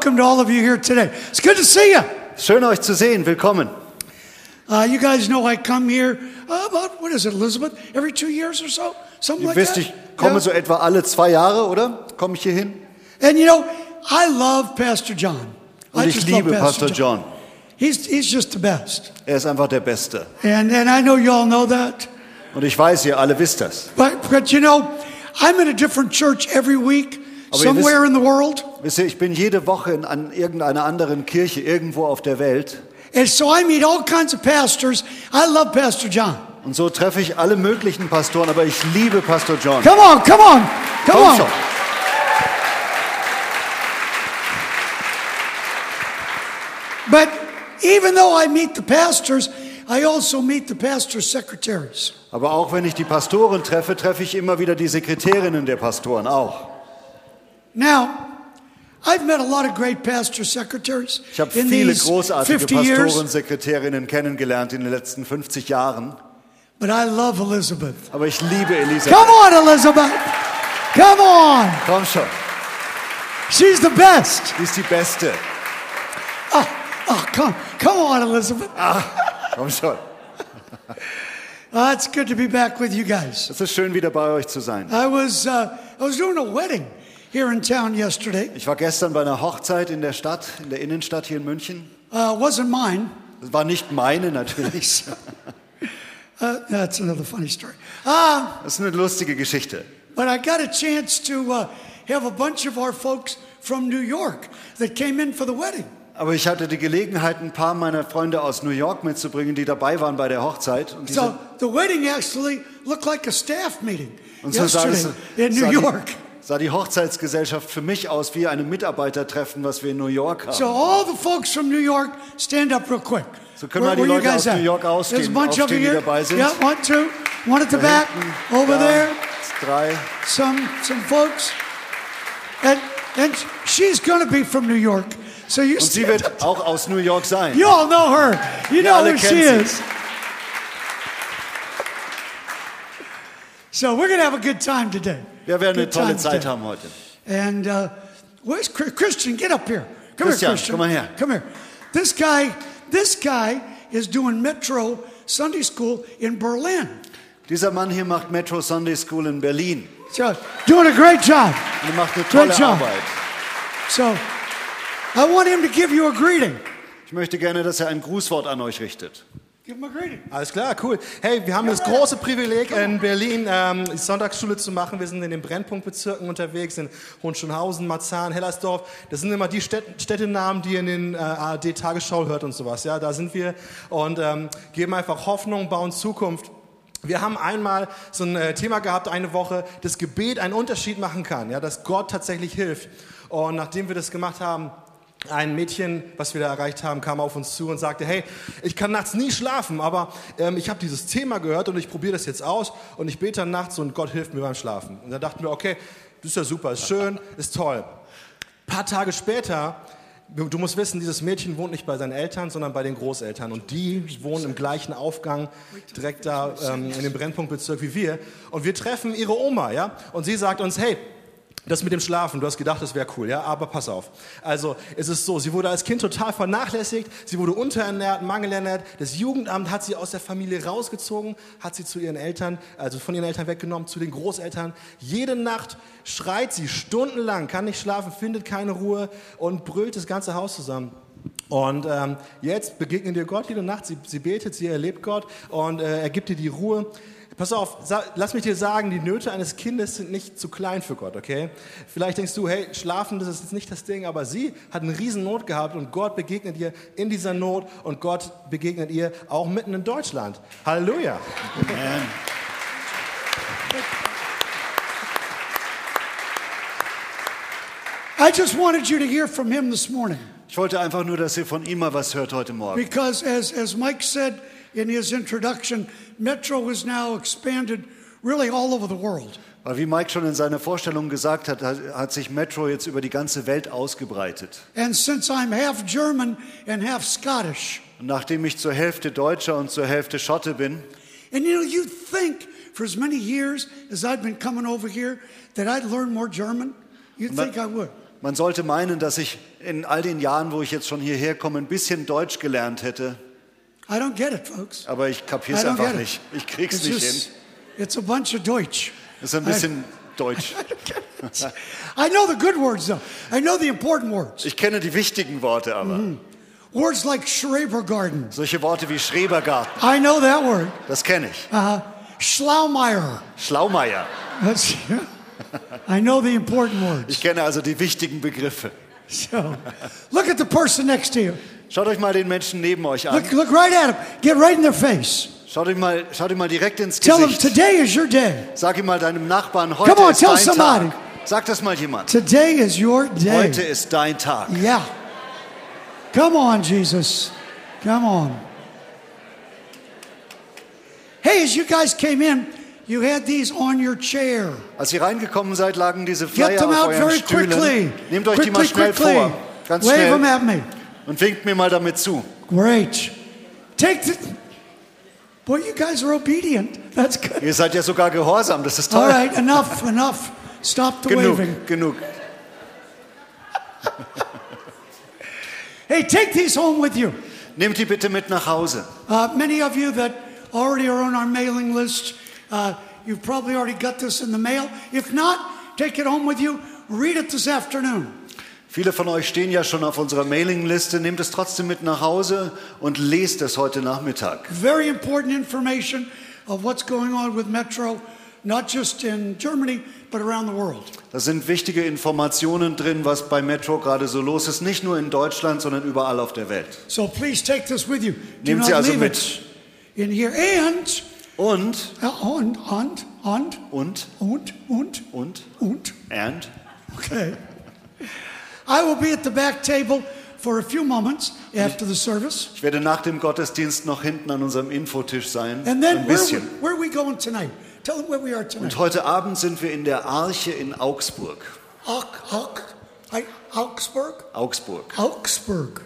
welcome to all of you here today. It's good to see you. Schön euch zu sehen. Willkommen. Uh, you guys know I come here uh, about, what is it, Elizabeth? Every two years or so? Something Ihr like wisst, that? ich komme Yeah. so etwa alle zwei Jahre, oder? Komme ich hier hin? And you know, I love Pastor John. Und I ich liebe Pastor John. He's, he's just the best. Er ist einfach der Beste. And, and I know you all know that. Und ich weiß, ihr alle wisst das. But, but you know, I'm in a different church every week, Aber somewhere wisst- in the world. Wisst ihr, ich bin jede Woche in an irgendeiner anderen Kirche irgendwo auf der Welt. And so I meet all kinds of pastors. I love Pastor John. Und so treffe ich alle möglichen Pastoren, aber ich liebe Pastor John. Come on, come on, come Komm on. schon. But even though I meet the pastors, I also meet the pastor's secretaries. Aber auch wenn ich die Pastoren treffe, treffe ich immer wieder die Sekretärinnen der Pastoren auch. Now, I've met a lot of great pastor secretaries Ich habe in viele these großartige 50 years, Pastoren, Sekretärinnen kennengelernt in den letzten 50 Jahren. but I love Elizabeth. Aber ich liebe Elisabeth. Come on, Elizabeth. Come on. Komm schon, She's the best. die ist die Beste. Oh, oh come, come on, Elizabeth. Komm schon. Uh, it's good to be back with you guys. Es ist schön, wieder bei euch zu sein. I was, uh, I was doing a wedding here in town yesterday. Ich war gestern bei einer Hochzeit in der Stadt, in der Innenstadt hier in München. Uh, wasn't mine. Das war nicht meine natürlich. Uh, that's another funny story. Uh, Das ist eine lustige Geschichte. but I got a chance to uh, have a bunch of our folks from New York that came in for the wedding. Aber ich hatte die Gelegenheit, ein paar meiner Freunde aus New York mitzubringen, die dabei waren bei der Hochzeit. Und, So the wedding actually looked like a staff meeting so yesterday es, in New York. Die, sah die Hochzeitsgesellschaft für mich aus wie eine Mitarbeitertreffen, was wir in New York haben. So all the folks from New York, stand up real quick. So können wir die you Leute aus at? New York There's a ausstehen- bunch aufstehen, die here. dabei sind. Yeah, one, two, one at the back, over da, there. Drei. some some folks, and and she's to be from New York. So you Und sie wird up. auch aus New York sein. you all know her. You know who she kennen sie. is. So we're to have a good time today. Wir werden eine tolle Zeit haben heute. And uh, where's Chri- Christian? Get up here. Come Christian, here, Christian. come on here. Come here. This guy, this guy is doing Metro Sunday School in Berlin. Dieser Mann hier macht Metro Sunday School in Berlin. So doing a great job. Und er macht eine Great tolle job. Arbeit. So I want him to give you a greeting. Ich möchte gerne, dass er ein Grußwort an euch richtet. Alles klar, cool. Hey, wir haben das große Privileg, in Berlin ähm, die Sonntagsschule zu machen. Wir sind in den Brennpunktbezirken unterwegs, in Hohenschönhausen, Marzahn, Hellersdorf. Das sind immer die Städt Städtenamen, die ihr in den äh, ARD-Tagesschau hört und sowas. Ja, da sind wir und ähm, geben einfach Hoffnung, bauen Zukunft. Wir haben einmal so ein äh, Thema gehabt, eine Woche, dass Gebet einen Unterschied machen kann, ja, dass Gott tatsächlich hilft. Und nachdem wir das gemacht haben, ein Mädchen, was wir da erreicht haben, kam auf uns zu und sagte, hey, ich kann nachts nie schlafen, aber ähm, ich habe dieses Thema gehört und ich probiere das jetzt aus und ich bete dann nachts und Gott hilft mir beim Schlafen. Und da dachten wir, okay, das ist ja super, ist schön, ist toll. Ein paar Tage später, du du musst wissen, dieses Mädchen wohnt nicht bei seinen Eltern, sondern bei den Großeltern. Und die wohnen im gleichen Aufgang, direkt da ähm, in dem Brennpunktbezirk wie wir. Und wir treffen ihre Oma, ja? Und sie sagt uns, hey, das mit dem Schlafen, du hast gedacht, das wäre cool, ja, aber pass auf. Also, es ist so, sie wurde als Kind total vernachlässigt, sie wurde unterernährt, mangelernährt. Das Jugendamt hat sie aus der Familie rausgezogen, hat sie zu ihren Eltern, also von ihren Eltern weggenommen, zu den Großeltern. Jede Nacht schreit sie stundenlang, kann nicht schlafen, findet keine Ruhe und brüllt das ganze Haus zusammen. Und ähm, jetzt begegnet ihr Gott jede Nacht, sie, sie betet, sie erlebt Gott und äh, er gibt ihr die Ruhe. Pass auf, lass mich dir sagen, die Nöte eines Kindes sind nicht zu klein für Gott, okay? Vielleicht denkst du, hey, schlafen, das ist jetzt nicht das Ding, aber sie hat eine riesen Not gehabt und Gott begegnet ihr in dieser Not und Gott begegnet ihr auch mitten in Deutschland. Halleluja. Amen. I just wanted you to hear from him this morning Ich wollte einfach nur, dass ihr von ihm mal was hört heute Morgen. because, as, as Mike said in his introduction, Metro is now expanded really all over the world. Weil wie Mike schon in seiner Vorstellung gesagt hat, hat hat sich Metro jetzt über die ganze Welt ausgebreitet. And since I'm half German and half Scottish, Und nachdem ich zur Hälfte Deutscher und zur Hälfte Schotte bin, and you know, you think for as many years as I've been coming over here that I'd learn more German, you'd think I would. Man sollte meinen, dass ich in all den Jahren, wo ich jetzt schon hierher komme, ein bisschen Deutsch gelernt hätte. I don't get it, folks. Aber ich I kapier's don't einfach get nicht. it. Ich krieg's It's nicht just- hin. It's a bunch of Deutsch. Ist ein bisschen Deutsch. I know the good words, though. I know the important words. Ich kenne die wichtigen Worte aber. Words like Schrebergarten. Solche Worte wie Schrebergarten, I know that word. das kenne ich. Uh, Schlaumeier. Schlaumeier. That's, I know the important words. Ich kenne also die wichtigen Begriffe. So, look at the person next to you. Schaut euch mal den Menschen neben euch an. Look, look right at him. Get right in their face. Schaut euch mal, schaut euch mal direkt ins Tell them Gesicht. today is your day. Sag ihm mal deinem Nachbarn, heute Come on, ist tell dein somebody. Tag. Sag das mal jemand. Today is your day. Heute ist dein Tag. Yeah. Come on, Jesus. Come on. Hey, as you guys came in, you had these on your chair. Als ihr reingekommen seid, lagen diese Get Flyer them auf out euren very quickly. Nehmt euch die mal Quickly, schnell quickly. vor. Ganz Wave them schnell. at me. Und winkt mir mal damit zu. Great. Take the. Boy, you guys are obedient. That's good. Ihr seid ja sogar gehorsam, das ist All toll. right, enough, enough. Stop the Genug, waving. genug. Hey, take these home with you. Nehmt die bitte mit nach Hause. Uh, many of you that already are on our mailing list, uh, you've probably already got this in the mail. If not, take it home with you. Read it this afternoon. Viele von euch stehen ja schon auf unserer Mailingliste. Nehmt es trotzdem mit nach Hause und lest es heute Nachmittag. Very important information of what's going on with Metro, not just in Germany, but around the world. Da sind wichtige Informationen drin, was bei Metro gerade so los ist. Nicht nur in Deutschland, sondern überall auf der Welt. So please take this with you. Do Nehmt sie also mit. it in here. And, Und, uh, und, und, und, und, und, und, und, und. and. Okay. I will be at the back table for a few moments after the service. Ich werde nach dem Gottesdienst noch hinten an unserem Infotisch sein. And then Ein where, bisschen. where are we going tonight? Tell them where we are tonight. Und heute Abend sind wir in der Arche in Augsburg. Auk, Auk, I- Augsburg? Augsburg. Augsburg.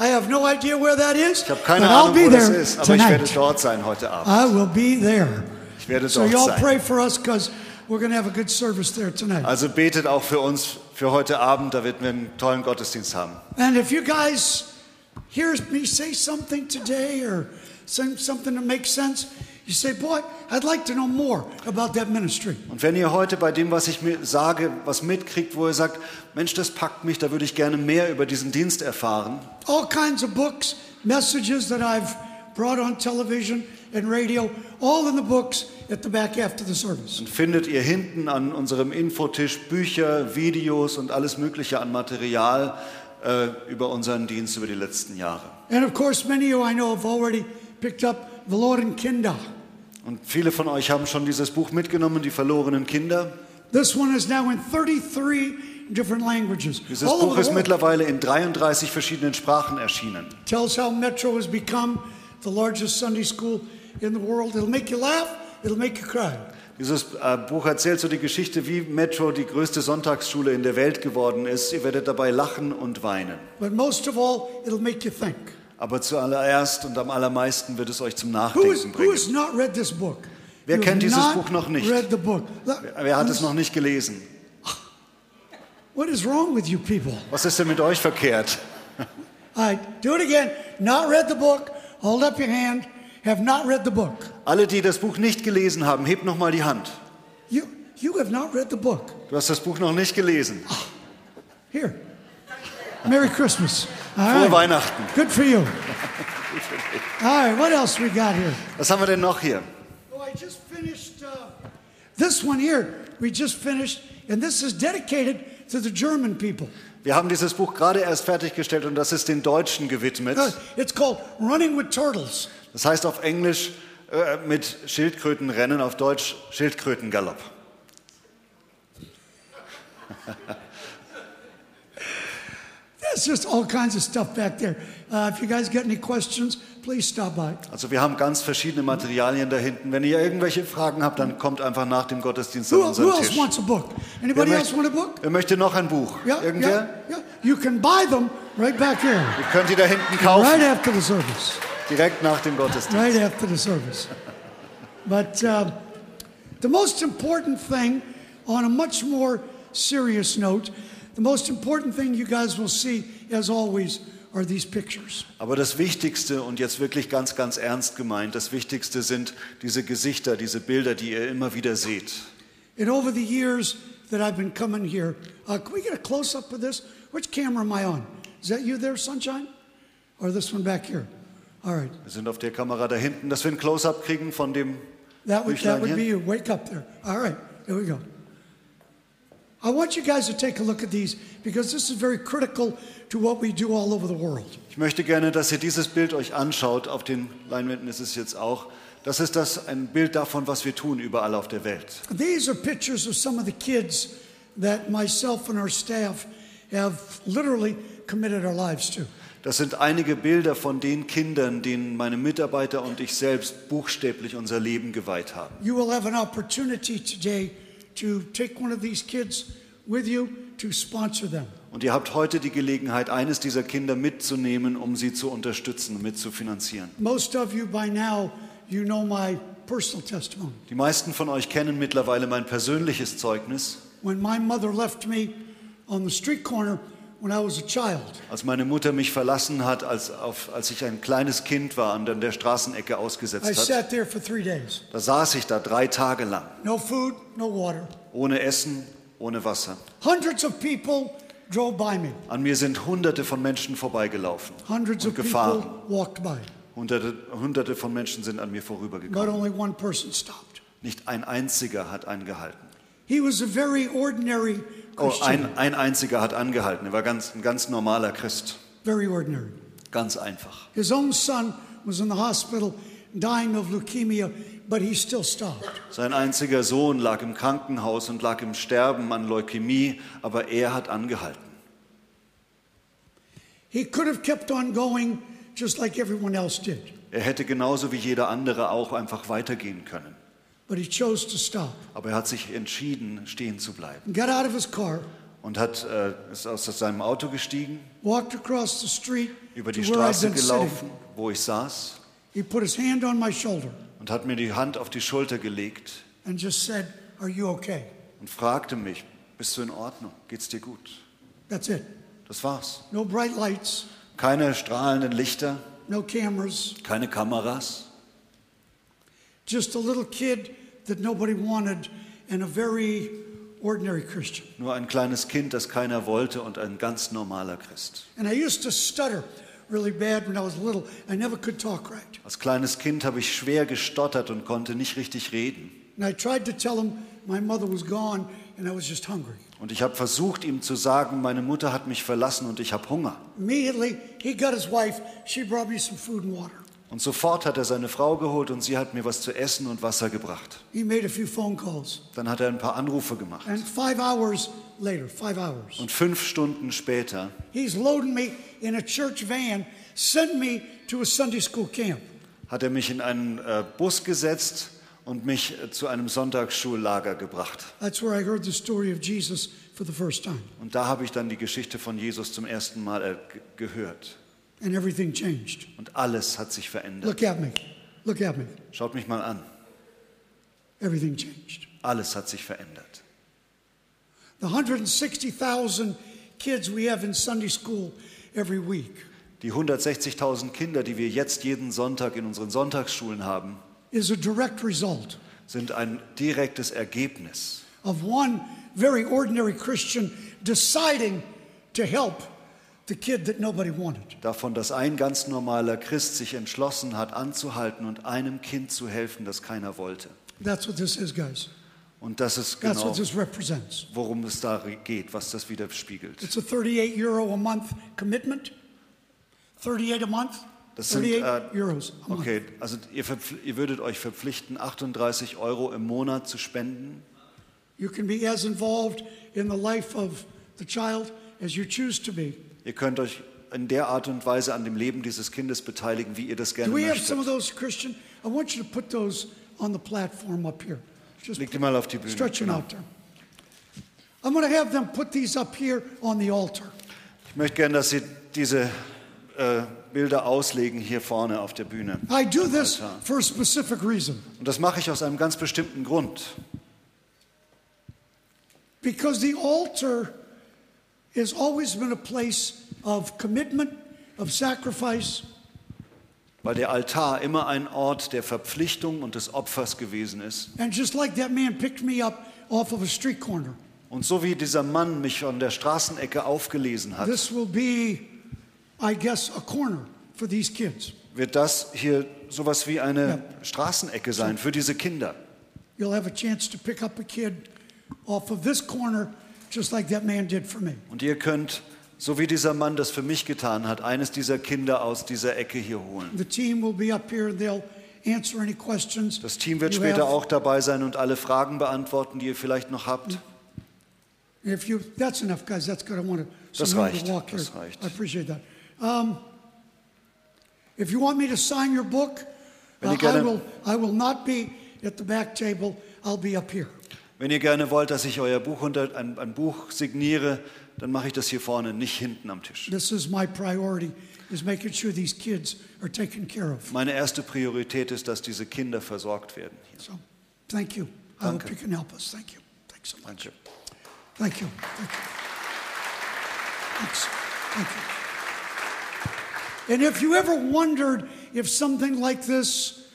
I have no idea where that is, Ich habe keine but I'll Ahnung, be wo das there ist, aber ich werde dort sein heute Abend. I will be there. Ich werde So dort y'all sein. pray for us because we're going to have a good service there tonight. Also betet auch für uns für heute Abend, da werden wir einen tollen Gottesdienst haben. And if you guys hear me say something today or say something that makes sense, you say, boy, I'd like to know more about that ministry. Und wenn ihr heute bei dem, was ich mir sage, was mitkriegt, wo ihr sagt, Mensch, das packt mich, da würde ich gerne mehr über diesen Dienst erfahren, All kinds of books, messages that I've brought on television and radio, all in the books at the back after the service. dann findet ihr hinten an unserem Infotisch Bücher, Videos und alles Mögliche an Material äh, über unseren Dienst über die letzten Jahre. And of course, many of you I know have already picked up Verloren Kinder. Und viele von euch haben schon dieses Buch mitgenommen, die verlorenen Kinder. This one is now in 33 different languages. Dieses all Buch the ist mittlerweile in 33 verschiedenen Sprachen erschienen. Tells how Metro has become the largest Sunday school in the world. It'll make you laugh, it'll make you cry. Dieses äh, Buch erzählt so die Geschichte, wie Metro die größte Sonntagsschule in der Welt geworden ist. Ihr werdet dabei lachen und weinen. But most of all, it'll make you think. Aber zuallererst und am allermeisten wird es euch zum Who, is, Nachdenken who has not read this book? Wer You kennt dieses Buch noch nicht? Read the book. Look, Wer hat es noch nicht gelesen? What is wrong with you people? Was ist denn mit euch verkehrt? All right, do it again. Not read the book. Hold up your hand. Have not read the book. Alle, die das Buch nicht gelesen haben, hebt noch mal die Hand. You, you have not read the book. Du hast das Buch noch nicht gelesen. Here. Merry Christmas. All Frohe right. Weihnachten. Good for you. All right, what else we got here? Was haben wir denn noch hier? Oh, I just finished uh, this one here. We just finished, and this is dedicated to the German people. Wir haben dieses Buch gerade erst fertiggestellt und das ist den Deutschen gewidmet. It's called Running with Turtles. Das heißt auf Englisch äh, mit Schildkrötenrennen, auf Deutsch Schildkrötengalopp. There's just all kinds of stuff back there. Uh, if you guys got any questions, please stop by. Also wir haben ganz verschiedene Materialien da hinten. Wenn ihr irgendwelche Fragen habt, dann kommt einfach nach dem Gottesdienst Who, an who unseren else Tisch. wants a book? Wer Anybody else want a book? wer möchte noch ein Buch? Yeah, Irgendwer? yeah, yeah. You can buy them right back here, Ihr könnt die da hinten kaufen, right after the service. direkt nach dem Gottesdienst. right after the service. But uh, the most important thing, on a much more serious note, The most important thing you guys will see, as always, are these pictures. Aber das Wichtigste und jetzt wirklich ganz, ganz ernst gemeint, das Wichtigste sind diese Gesichter, diese Bilder, die ihr immer wieder seht. And over the years that I've been coming here, uh, can we get a close up of this? Which camera am I on? Is that you there, Sunshine? Or this one back here? All right. Wir sind auf der Kamera da hinten, dass wir ein Close-up kriegen von dem That would, that would be you. Wake up there. All right, here we go. I want you guys to take a look at these because this is very critical to what we do all over the world. Ich möchte gerne, dass ihr dieses Bild euch anschaut. Auf den Leinwänden ist es jetzt auch. Das ist das ein Bild davon, was wir tun überall auf der Welt. These are pictures of some of the kids that myself and our staff have literally committed our lives to. Das sind einige Bilder von den Kindern, denen meine Mitarbeiter und ich selbst buchstäblich unser Leben geweiht haben. You will have an opportunity today to take one of these kids with you to sponsor them. Und ihr habt heute die Gelegenheit, eines dieser Kinder mitzunehmen, um sie zu unterstützen, mitzufinanzieren. Most of you by now, you know my personal testimony. Die meisten von euch kennen mittlerweile mein persönliches Zeugnis. When my mother left me on the street corner when I was a child, Als meine Mutter mich verlassen hat, als, auf, als ich ein kleines Kind war und an der Straßenecke I ausgesetzt hat, sat there for three days. da saß ich da drei Tage lang, No food, no water. ohne Essen, ohne Wasser. Hundreds of people drove by me. An mir sind Hunderte von Menschen vorbeigelaufen Hundreds und of people gefahren. walked by. Hunderte, Hunderte von Menschen sind an mir But vorübergekommen. only one person stopped. Nicht ein einziger hat angehalten. He was a very ordinary Oh, ein, ein einziger hat angehalten. Er war ganz, ein ganz normaler Christ. Very ordinary. Ganz einfach. His own son was in the hospital dying of leukemia, but he still stopped. Sein einziger Sohn lag im Krankenhaus und lag im Sterben an Leukämie, aber er hat angehalten. He could have kept on going just like everyone else did, Er hätte genauso wie jeder andere auch einfach weitergehen können. But he chose to stop. Aber er hat sich entschieden, stehen zu bleiben Got out of his car, und hat, äh, ist aus seinem Auto gestiegen, walked across the street über to die I'd Straße been sitting. gelaufen, wo ich saß, He put his hand on my shoulder und hat mir die Hand auf die Schulter gelegt and just said, Are you okay? und fragte mich, bist du in Ordnung? Geht's dir gut? That's it. Das war's. No bright lights, Keine strahlenden Lichter, no cameras, keine Kameras, just a little kid that nobody wanted and a very ordinary Christian. nur ein kleines Kind, das keiner wollte und ein ganz normaler Christ. And I used to stutter really bad when I was little. I never could talk right. Als kleines Kind habe ich schwer gestottert und konnte nicht richtig reden. And I tried to tell him my mother was gone and I was just hungry. Und ich habe versucht, ihm zu sagen, meine Mutter hat mich verlassen und ich habe Hunger. Immediately, he got his wife. She brought me some food and water. Und sofort hat er seine Frau geholt und sie hat mir was zu essen und Wasser gebracht. He made a few phone calls. Dann hat er ein paar Anrufe gemacht. And five hours later, five hours, Und fünf Stunden später he's loading me in a church van, sending me to a Sunday school camp. hat er mich in einen äh, Bus gesetzt und mich äh, zu einem Sonntagsschullager gebracht. That's where I heard the story of Jesus for the first time. Und da habe ich dann die Geschichte von Jesus zum ersten Mal äh, ge- gehört. And everything changed. Und alles hat sich verändert. Look at me. Look at me. Schaut mich mal an. Everything changed. Alles hat sich verändert. The 160,000 kids we have in Sunday school every week Die 160.000 Kinder, die wir jetzt jeden Sonntag in unseren Sonntagsschulen haben, is a direct result sind ein direktes Ergebnis of one very ordinary Christian deciding to help the kid that nobody wanted. davon, dass ein ganz normaler Christ sich entschlossen hat, anzuhalten und einem Kind zu helfen, das keiner wollte. That's what this is, guys. Und das ist That's genau, what this represents. worum es da geht, was das widerspiegelt. It's a 38 euro a month commitment. 38 a month? Das sind, 38 äh, euros a month. Okay, also ihr, ihr würdet euch verpflichten, 38 Euro im Monat zu spenden. You can be as involved in the life of the child as you choose to be. Ihr könnt euch in der Art und Weise an dem Leben dieses Kindes beteiligen, wie ihr das gerne Do we have some of möchtet. those, Christian? I want you to put those on the platform up here. Just Legt die mal auf die Bühne. stretch them Genau. out there. I'm going to have them put these up here on the altar. Ich möchte gerne, dass Sie diese äh, Bilder auslegen hier vorne auf der Bühne. I do this Altar. for a specific reason Und das mache ich aus einem ganz bestimmten Grund. because the altar has always been a place of commitment, of sacrifice, weil der Altar immer ein Ort der Verpflichtung und des Opfers gewesen ist. and just like that man picked me up off of a street corner, Und so wie dieser Mann mich von der Straßenecke aufgelesen hat, this will be, I guess, a corner for these kids. wird das hier sowas wie eine Straßenecke sein für diese Kinder. You'll have a chance to pick up a kid off of this corner, just like that man did for me. Und ihr könnt, so wie dieser Mann das für mich getan hat, eines dieser Kinder aus dieser Ecke hier holen. The team will be up here and they'll answer any questions. Das Team wird später auch dabei sein und alle Fragen beantworten, die ihr vielleicht noch habt. If you, that's enough, guys. That's good. I want to Das reicht, to walk here. das reicht. I appreciate that. Um, if you want me to sign your book, uh, I will. I will not be at the back table. I'll be up here. Wenn ihr gerne wollt, dass ich euer Buch unter, ein, ein Buch signiere, dann mache ich das hier vorne, nicht hinten am Tisch. This is my priority: is making sure these kids are taken care of. Meine erste Priorität ist, dass diese Kinder versorgt werden. Hier. So, thank you. I Danke. hope you can help us. Thank you. Thanks so much. Danke. Thank you. Thank you. Thanks. Thank you. And if you ever wondered if something like this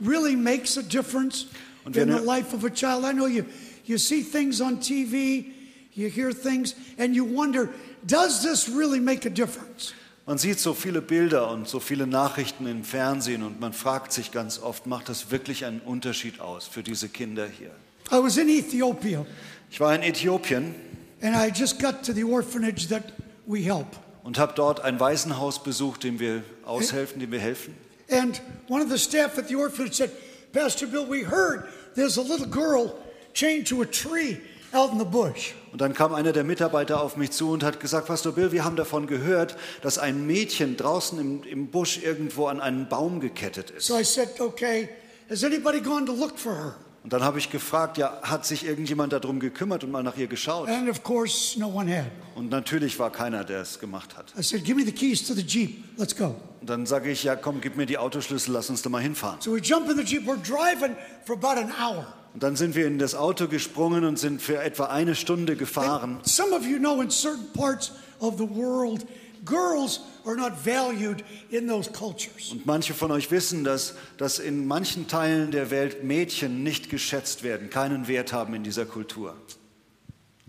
really makes a difference in the life of a child, I know you, you see things on TV, you hear things, and you wonder, does this really make a difference? Man sieht so viele Bilder und so viele Nachrichten im Fernsehen und man fragt sich ganz oft, macht das wirklich einen Unterschied aus für diese Kinder hier? I was in Ethiopia, Ich war in Äthiopien and I just got to the orphanage that we help. und habe dort ein Waisenhaus besucht, dem wir aushelfen, dem wir helfen. And one of the staff at the orphanage said, Pastor Bill, we heard there's a little girl chained to a tree out in the bush. Und dann kam einer der Mitarbeiter auf mich zu und hat gesagt, Pastor Bill, wir haben davon gehört, dass ein Mädchen draußen im, im Busch irgendwo an einen Baum gekettet ist. So I said, okay, has anybody gone to look for her? Und dann habe ich gefragt, ja, hat sich irgendjemand darum gekümmert und mal nach ihr geschaut? And of course, no one had. Und natürlich war keiner, der es gemacht hat. I said, give me the keys to the Jeep. Let's go. Und dann sage ich, ja, komm, gib mir die Autoschlüssel, lass uns da mal hinfahren. So we jump in the Jeep. We're driving for about an hour. Und dann sind wir in das Auto gesprungen und sind für etwa eine Stunde gefahren. And some of you know in certain parts of the world, girls are not valued in those cultures. Und manche von euch wissen, dass, dass in manchen Teilen der Welt Mädchen nicht geschätzt werden, keinen Wert haben in dieser Kultur.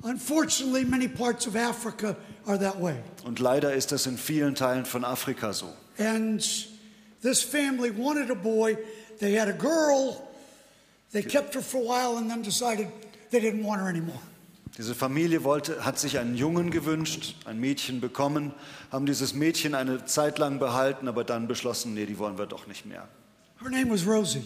Unfortunately, many parts of Africa are that way. Und leider ist das in vielen Teilen von Afrika so. And this family wanted a boy. They had a girl. They kept her for a while and then decided they didn't want her anymore. Diese Familie wollte, hat sich einen Jungen gewünscht, ein Mädchen bekommen, haben dieses Mädchen eine Zeit lang behalten, aber dann beschlossen, nee, die wollen wir doch nicht mehr. Her name was Rosie.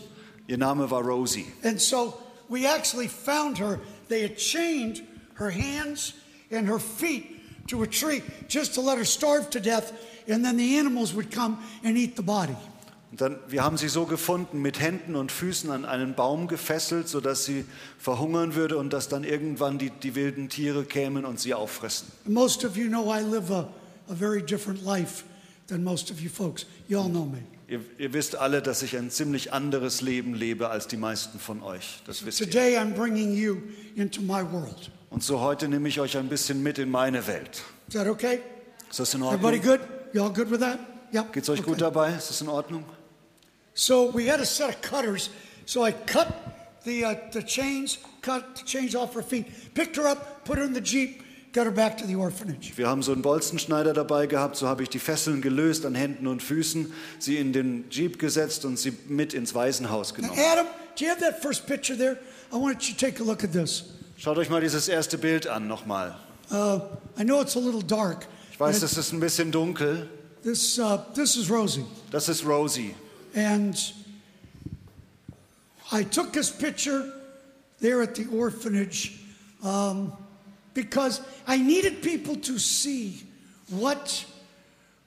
Ihr Name war Rosie. And so we actually found her. They had chained her hands and her feet to a tree just to let her starve to death, and then the animals would come and eat the body. Und dann, wir haben sie so gefunden, mit Händen und Füßen an einen Baum gefesselt, sodass sie verhungern würde und dass dann irgendwann die, die wilden Tiere kämen und sie auffressen. Most of you know I live a, a very different life than most of you folks. You all know me. Ihr, ihr wisst alle, dass ich ein ziemlich anderes Leben lebe als die meisten von euch. Das wisst ihr. Today I'm bringing you into my world. Und so heute nehme ich euch ein bisschen mit in meine Welt. Is that okay? Ist das in Everybody Ordnung? good? You all good with that? Yep. Geht's euch Okay. gut dabei? Ist das in Ordnung? So we had a set of cutters. So I cut the, uh, the chains, cut the chains off her feet, picked her up, put her in the Jeep, got her back to the orphanage. Wir haben so einen Bolzenschneider dabei gehabt, so habe ich die Fesseln gelöst an Händen und Füßen, sie in den Jeep gesetzt und sie mit ins Waisenhaus Now, genommen. Adam, do you have that first picture there? I want you to take a look at this. Schaut euch mal dieses erste Bild an nochmal. Uh, I know it's a little dark. Ich weiß, es ist ein bisschen dunkel. This, uh, this is Rosie. Das ist Rosie. And I took this picture there at the orphanage um, because I needed people to see what,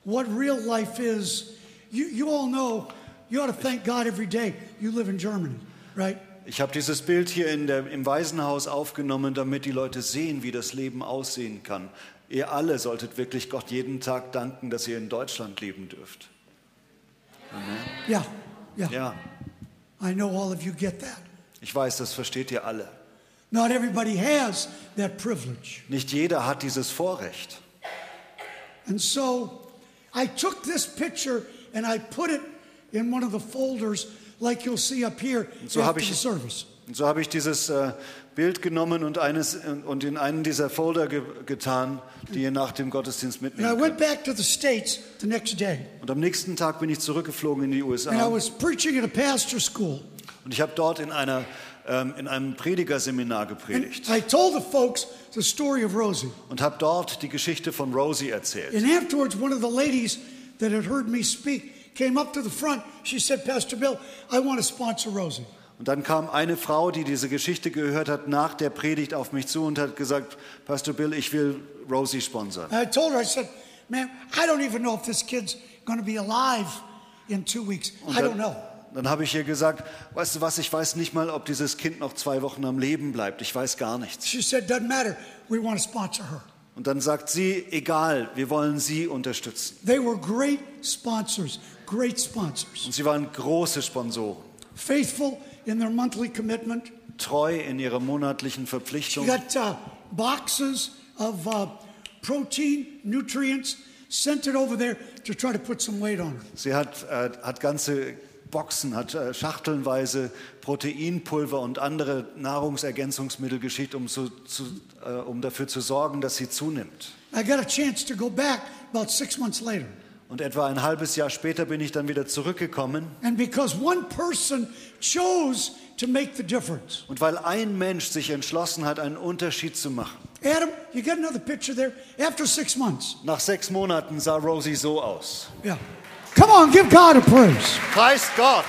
what real life is. You, you all know you ought to thank God every day you live in Germany, right? Ich habe dieses Bild hier in der, im Waisenhaus aufgenommen, damit die Leute sehen, wie das Leben aussehen kann. Ihr alle solltet wirklich Gott jeden Tag danken, dass ihr in Deutschland leben dürft. Yeah, yeah. Ja, I know all of you get that. ich weiß, das versteht ihr alle. Not everybody has that privilege. Nicht jeder hat dieses Vorrecht. And so I took this picture and I put it in one of the folders like you'll see up here so after ich- the service. Und so habe ich dieses äh, Bild genommen und, eines, und in einen dieser Folder ge getan, die ihr nach dem Gottesdienst mitnehmen went könnt. back to the States the next day. Und am nächsten Tag bin ich zurückgeflogen in die And I USA. was preaching at a pastor school. Und ich habe dort in, einer, ähm, in einem Predigerseminar And gepredigt I told the folks the story of Rosie. und habe dort die Geschichte von Rosie erzählt. And afterwards, one of the ladies that had heard me speak came up to the front. She said, Pastor Bill, I want to sponsor Rosie. Und dann kam eine Frau, die diese Geschichte gehört hat, nach der Predigt auf mich zu und hat gesagt, Pastor Bill, ich will Rosie sponsern. I told her, I said, man, I don't even know if this kid's going to be alive in two weeks. I don't know. Dann habe ich ihr gesagt, weißt du was, ich weiß nicht mal, ob dieses Kind noch zwei Wochen am Leben bleibt. Ich weiß gar nichts. She said, doesn't matter. We want to sponsor her. Und dann sagt sie, egal, wir wollen sie unterstützen. They were great sponsors, great sponsors. Und sie waren große Sponsoren, Faithful in their monthly commitment. treu in ihrer monatlichen She Verpflichtung. got uh, boxes of uh, protein, nutrients, sent it over there to try to put some weight on her. Sie hat, äh, hat ganze Boxen, hat äh, schachtelnweise Proteinpulver und andere Nahrungsergänzungsmittel geschickt, um, zu, zu, äh, um dafür zu sorgen, dass sie zunimmt. I got a chance to go back about six months later. Und etwa ein halbes Jahr später bin ich dann wieder zurückgekommen. And because one person chose to make the difference. Und weil ein Mensch sich entschlossen hat, einen Unterschied zu machen. Adam, you got another picture there? After six months. Nach sechs Monaten sah Rosie so aus. Yeah. Come on, give God a praise. Preis Gott!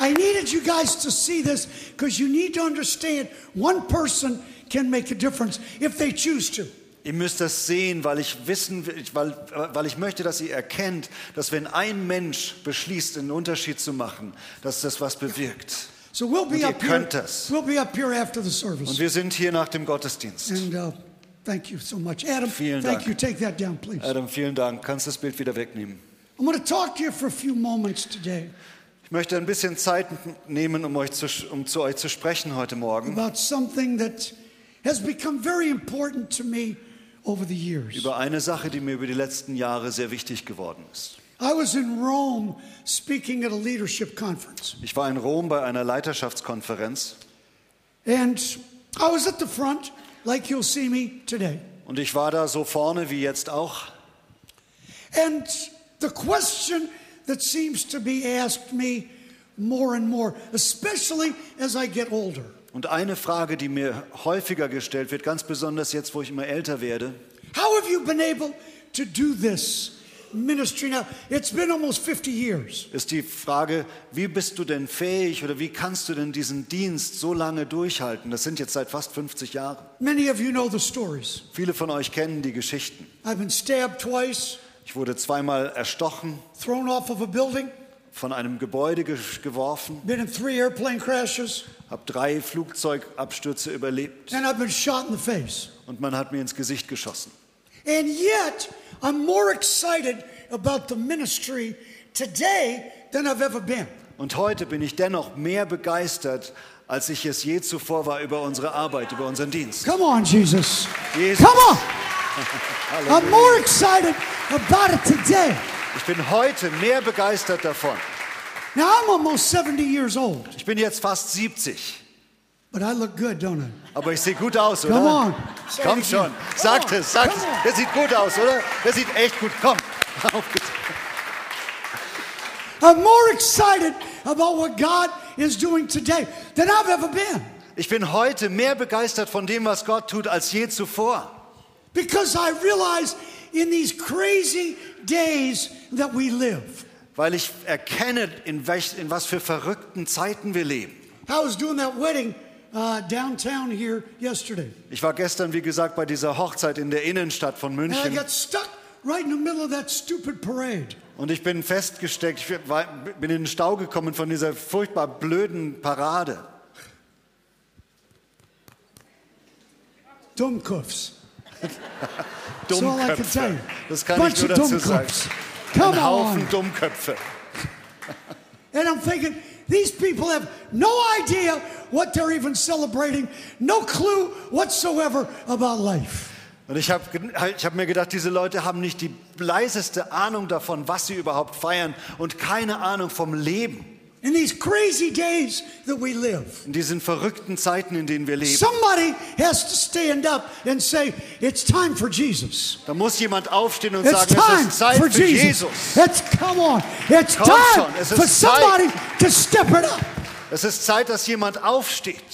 I needed you guys to see this because you need to understand one person can make a difference if they choose to. Ihr müsst das sehen, weil ich wissen, weil, weil ich möchte, dass ihr erkennt, dass wenn ein Mensch beschließt, einen Unterschied zu machen, dass das was bewirkt. So we'll Und be ihr up here. könnt das. We'll be up here after the Und service. wir sind hier nach dem Gottesdienst. And uh, thank you so much, Adam. Vielen thank Dank. you. Take that down, please. Adam, vielen Dank. Kannst das Bild wieder wegnehmen? I'm going to talk to you for a few moments today Ich möchte ein bisschen Zeit nehmen, um, euch zu, um zu euch zu sprechen heute Morgen about something that has become very important to me over the years. über eine Sache, die mir über die letzten Jahre sehr wichtig geworden ist. I was in Rome speaking at a leadership conference, Ich war in Rom bei einer Leiterschaftskonferenz and I was at the front, like you'll see me today. und ich war da so vorne wie jetzt auch. And the question that seems to be asked me more and more, especially as I get older, Und eine Frage, die mir häufiger gestellt wird, ganz besonders jetzt, wo ich immer älter werde, how have you been able to do this ministry now? It's been almost 50 years. ist die Frage, wie bist du denn fähig oder wie kannst du denn diesen Dienst so lange durchhalten? Das sind jetzt seit fast 50 Jahren. Many of you know the stories. Viele von euch kennen die Geschichten. I've been stabbed twice, Ich wurde zweimal erstochen, thrown off of a building, von einem Gebäude ge geworfen, been in three airplane crashes, habe drei Flugzeugabstürze überlebt and I've been shot in the face. und man hat mir ins Gesicht geschossen. And yet, I'm more excited about the ministry today than I've ever been. Und heute bin ich dennoch mehr begeistert, als ich es je zuvor war über unsere Arbeit, über unseren Dienst. Come on, Jesus. Jesus. Come on. I'm more excited about it today. Ich bin heute mehr begeistert davon. Now, I'm almost 70 years old, Ich bin jetzt fast 70, but I look good, don't I? aber ich sehe gut aus, oder? Come on. Komm it schon, sagt on. es, sagt es. Der sieht gut aus, oder? Der sieht echt gut. Komm. Auf geht's. I'm more excited about what God is doing today than I've ever been Ich bin heute mehr begeistert von dem, was Gott tut, als je zuvor. because I realize in these crazy days that we live. Weil ich erkenne, in, welch, in was für verrückten Zeiten wir leben. I was doing that wedding uh, downtown here yesterday, Ich war gestern, wie gesagt, bei dieser Hochzeit in der Innenstadt von and I München. got stuck right in the middle of that stupid parade. Und ich bin festgesteckt, ich war- bin in den Stau gekommen von dieser furchtbar blöden Parade. Dummkopfs. That's all I can tell Dummköpfe. Das kann Bunch ich nur dazu sagen. Come Ein Haufen on. Dummköpfe. And I'm thinking, these people have no idea what they're even celebrating, no clue whatsoever about life. Und ich habe ich hab mir gedacht, diese Leute haben nicht die leiseste Ahnung davon, was sie überhaupt feiern und keine Ahnung vom Leben. In these crazy days that we live, In diesen verrückten Zeiten, in denen wir leben. somebody has to stand up and say, It's time for Jesus. Da muss jemand aufstehen und It's sagen, es ist Zeit for für Jesus. Jesus. It's come on. It's Komm time schon, es for ist Zeit. somebody to step it up. Es ist Zeit, dass jemand aufsteht.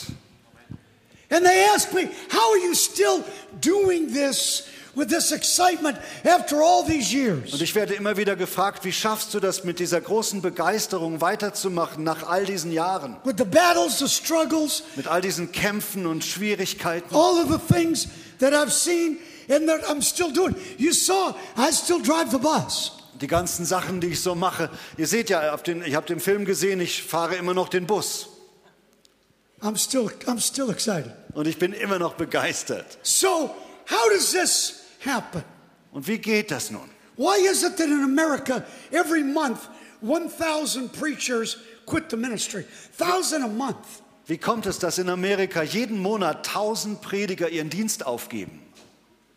And they ask me, How are you still doing this with this excitement after all these Und years? ich werde immer wieder gefragt, wie schaffst du das mit dieser großen Begeisterung weiterzumachen nach all diesen Jahren? With the battles, the struggles, Mit all diesen Kämpfen und Schwierigkeiten. all of the things that I've seen and that I'm still doing. You saw, I still drive the bus. Die ganzen Sachen, die ich so mache. Ihr seht ja, den, ich habe den Film gesehen, ich fahre immer noch den Bus. I'm still, I'm still excited. Und ich bin immer noch begeistert. So, how does this happen? Und wie geht das nun? Why is it that in America, every month, 1,000 preachers quit the ministry? 1,000 a month. Wie kommt es, dass in Amerika jeden Monat tausend Prediger ihren Dienst aufgeben?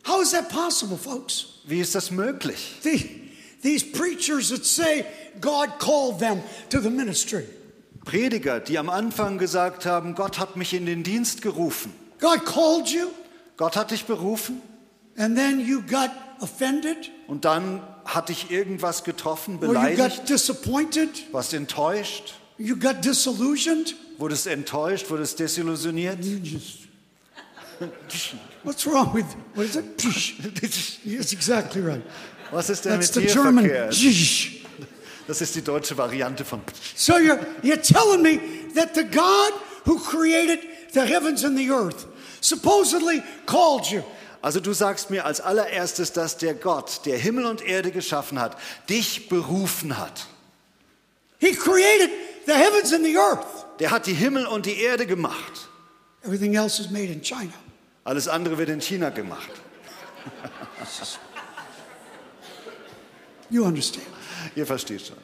How is that possible, folks? Wie ist das möglich? The, these preachers that say God called them to the ministry. Prediger, die am Anfang gesagt haben, Gott hat mich in den Dienst gerufen. God called you, Gott hat dich berufen and then you got offended, und dann hat dich irgendwas getroffen, or you got disappointed, warst enttäuscht, you got disillusioned. wurdest enttäuscht, wurdest desillusioniert. What's wrong with what is it? That's exactly right. Was ist denn That's mit the dir German. verkehrt? Das ist die deutsche Variante von So you're, you're telling me that the God who created the heavens and the earth supposedly called you. Also du sagst mir als allererstes, dass der Gott, der Himmel und Erde geschaffen hat, dich berufen hat. He created the heavens and the earth. Der hat die Himmel und die Erde gemacht. Everything else is made in China. Alles andere wird in China gemacht. You understand. Ihr versteht schon.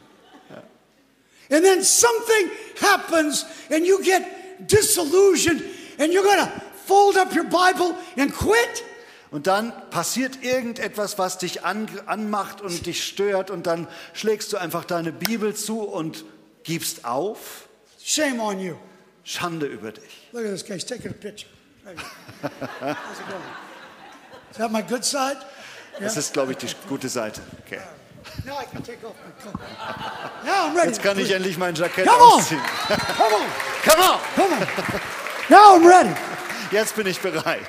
And then something happens and you get disillusioned and you're going to fold up your Bible and quit. Und dann passiert irgendetwas, was dich an, anmacht und dich stört und dann schlägst du einfach deine Bibel zu und gibst auf. Shame on you. Schande über dich. Look at this guy. He's taking a picture. How's it going? Is that my good side? Das ist, glaube ich, die gute Seite. Okay. Now I can take off my coat. Now I'm ready. Jetzt kann ich endlich mein Jackett Come on. ausziehen. Come on. Come on! Come on. Now I'm ready. Jetzt bin ich bereit.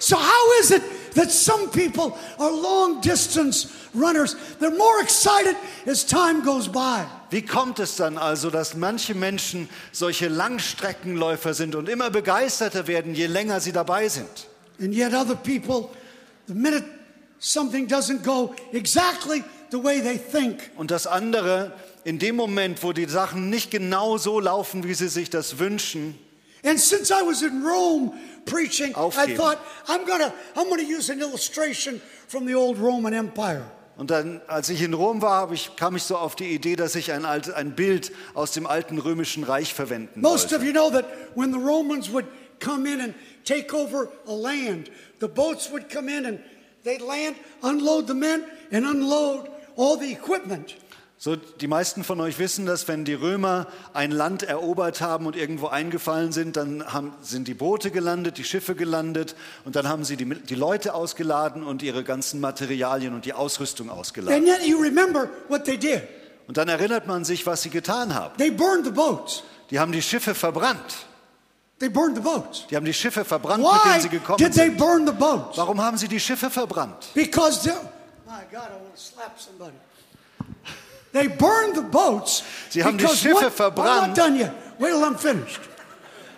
So, how is it that some people are long distance runners? They're more excited as time goes by. Wie kommt es dann also, dass manche Menschen solche Langstreckenläufer sind und immer begeisterter werden, je länger sie dabei sind? And yet, other people, the minute something doesn't go exactly the way they think, Und das andere, in dem Moment, wo die Sachen nicht genau so laufen, wie sie sich das wünschen, and since I was in Rome preaching, I thought I'm gonna I'm gonna use an illustration from the old Roman Empire. Und dann, als ich in Rom war, habe ich, kam ich so auf die Idee, dass ich ein, alt, ein Bild aus dem alten römischen Reich verwenden Most wollte. of you know that when the Romans would come in and take over a land, the boats would come in and they'd land, unload the men, and unload all the equipment. So, die meisten von euch wissen, dass wenn die Römer ein Land erobert haben und irgendwo eingefallen sind, dann haben, sind die Boote gelandet, die Schiffe gelandet und dann haben sie die, die Leute ausgeladen und ihre ganzen Materialien und die Ausrüstung ausgeladen. And yet you remember what they did. Und dann erinnert man sich, was sie getan haben. They burned the boats. Die haben die Schiffe verbrannt. They burned the boats. Die haben die Schiffe verbrannt, mit denen Why sie gekommen did they sind. burn the boats? Warum haben sie die Schiffe verbrannt? Because they, my God, I want to slap somebody. They burned the boats. Sie haben die because Schiffe what- I'm not done yet. Wait till I'm finished.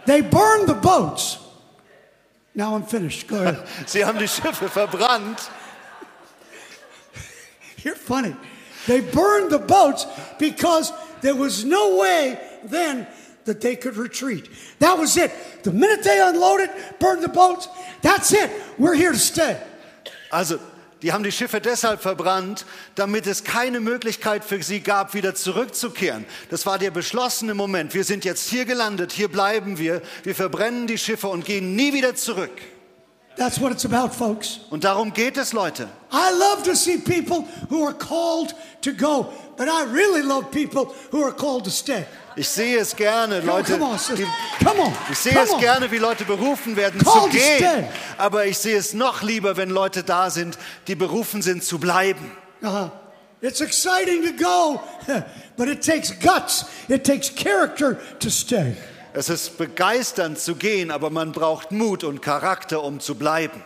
They burned the boats. Now I'm finished. Go ahead. Sie haben die Schiffe verbrannt, You're funny. They burned the boats because there was no way then that they could retreat. That was it. The minute they unloaded, burned the boats, that's it. We're here to stay. Also, Die haben die Schiffe deshalb verbrannt, damit es keine Möglichkeit für sie gab, wieder zurückzukehren. Das war der beschlossene Moment. Wir sind jetzt hier gelandet, hier bleiben wir. Wir verbrennen die Schiffe und gehen nie wieder zurück. That's what it's about, folks. Und darum geht es, Leute. I love to see people who are called to go, but I really love people who are called to stay. Ich sehe es gerne, Leute. come on, sister. die- Come on. Ich sehe come es on. gerne, wie Leute berufen werden Call zu gehen. Aber ich sehe es noch lieber, wenn Leute da sind, die berufen sind zu bleiben. Uh-huh. It's exciting to go, but it takes guts. It takes character to stay. Es ist begeisternd zu gehen, aber man braucht Mut und Charakter, um zu bleiben.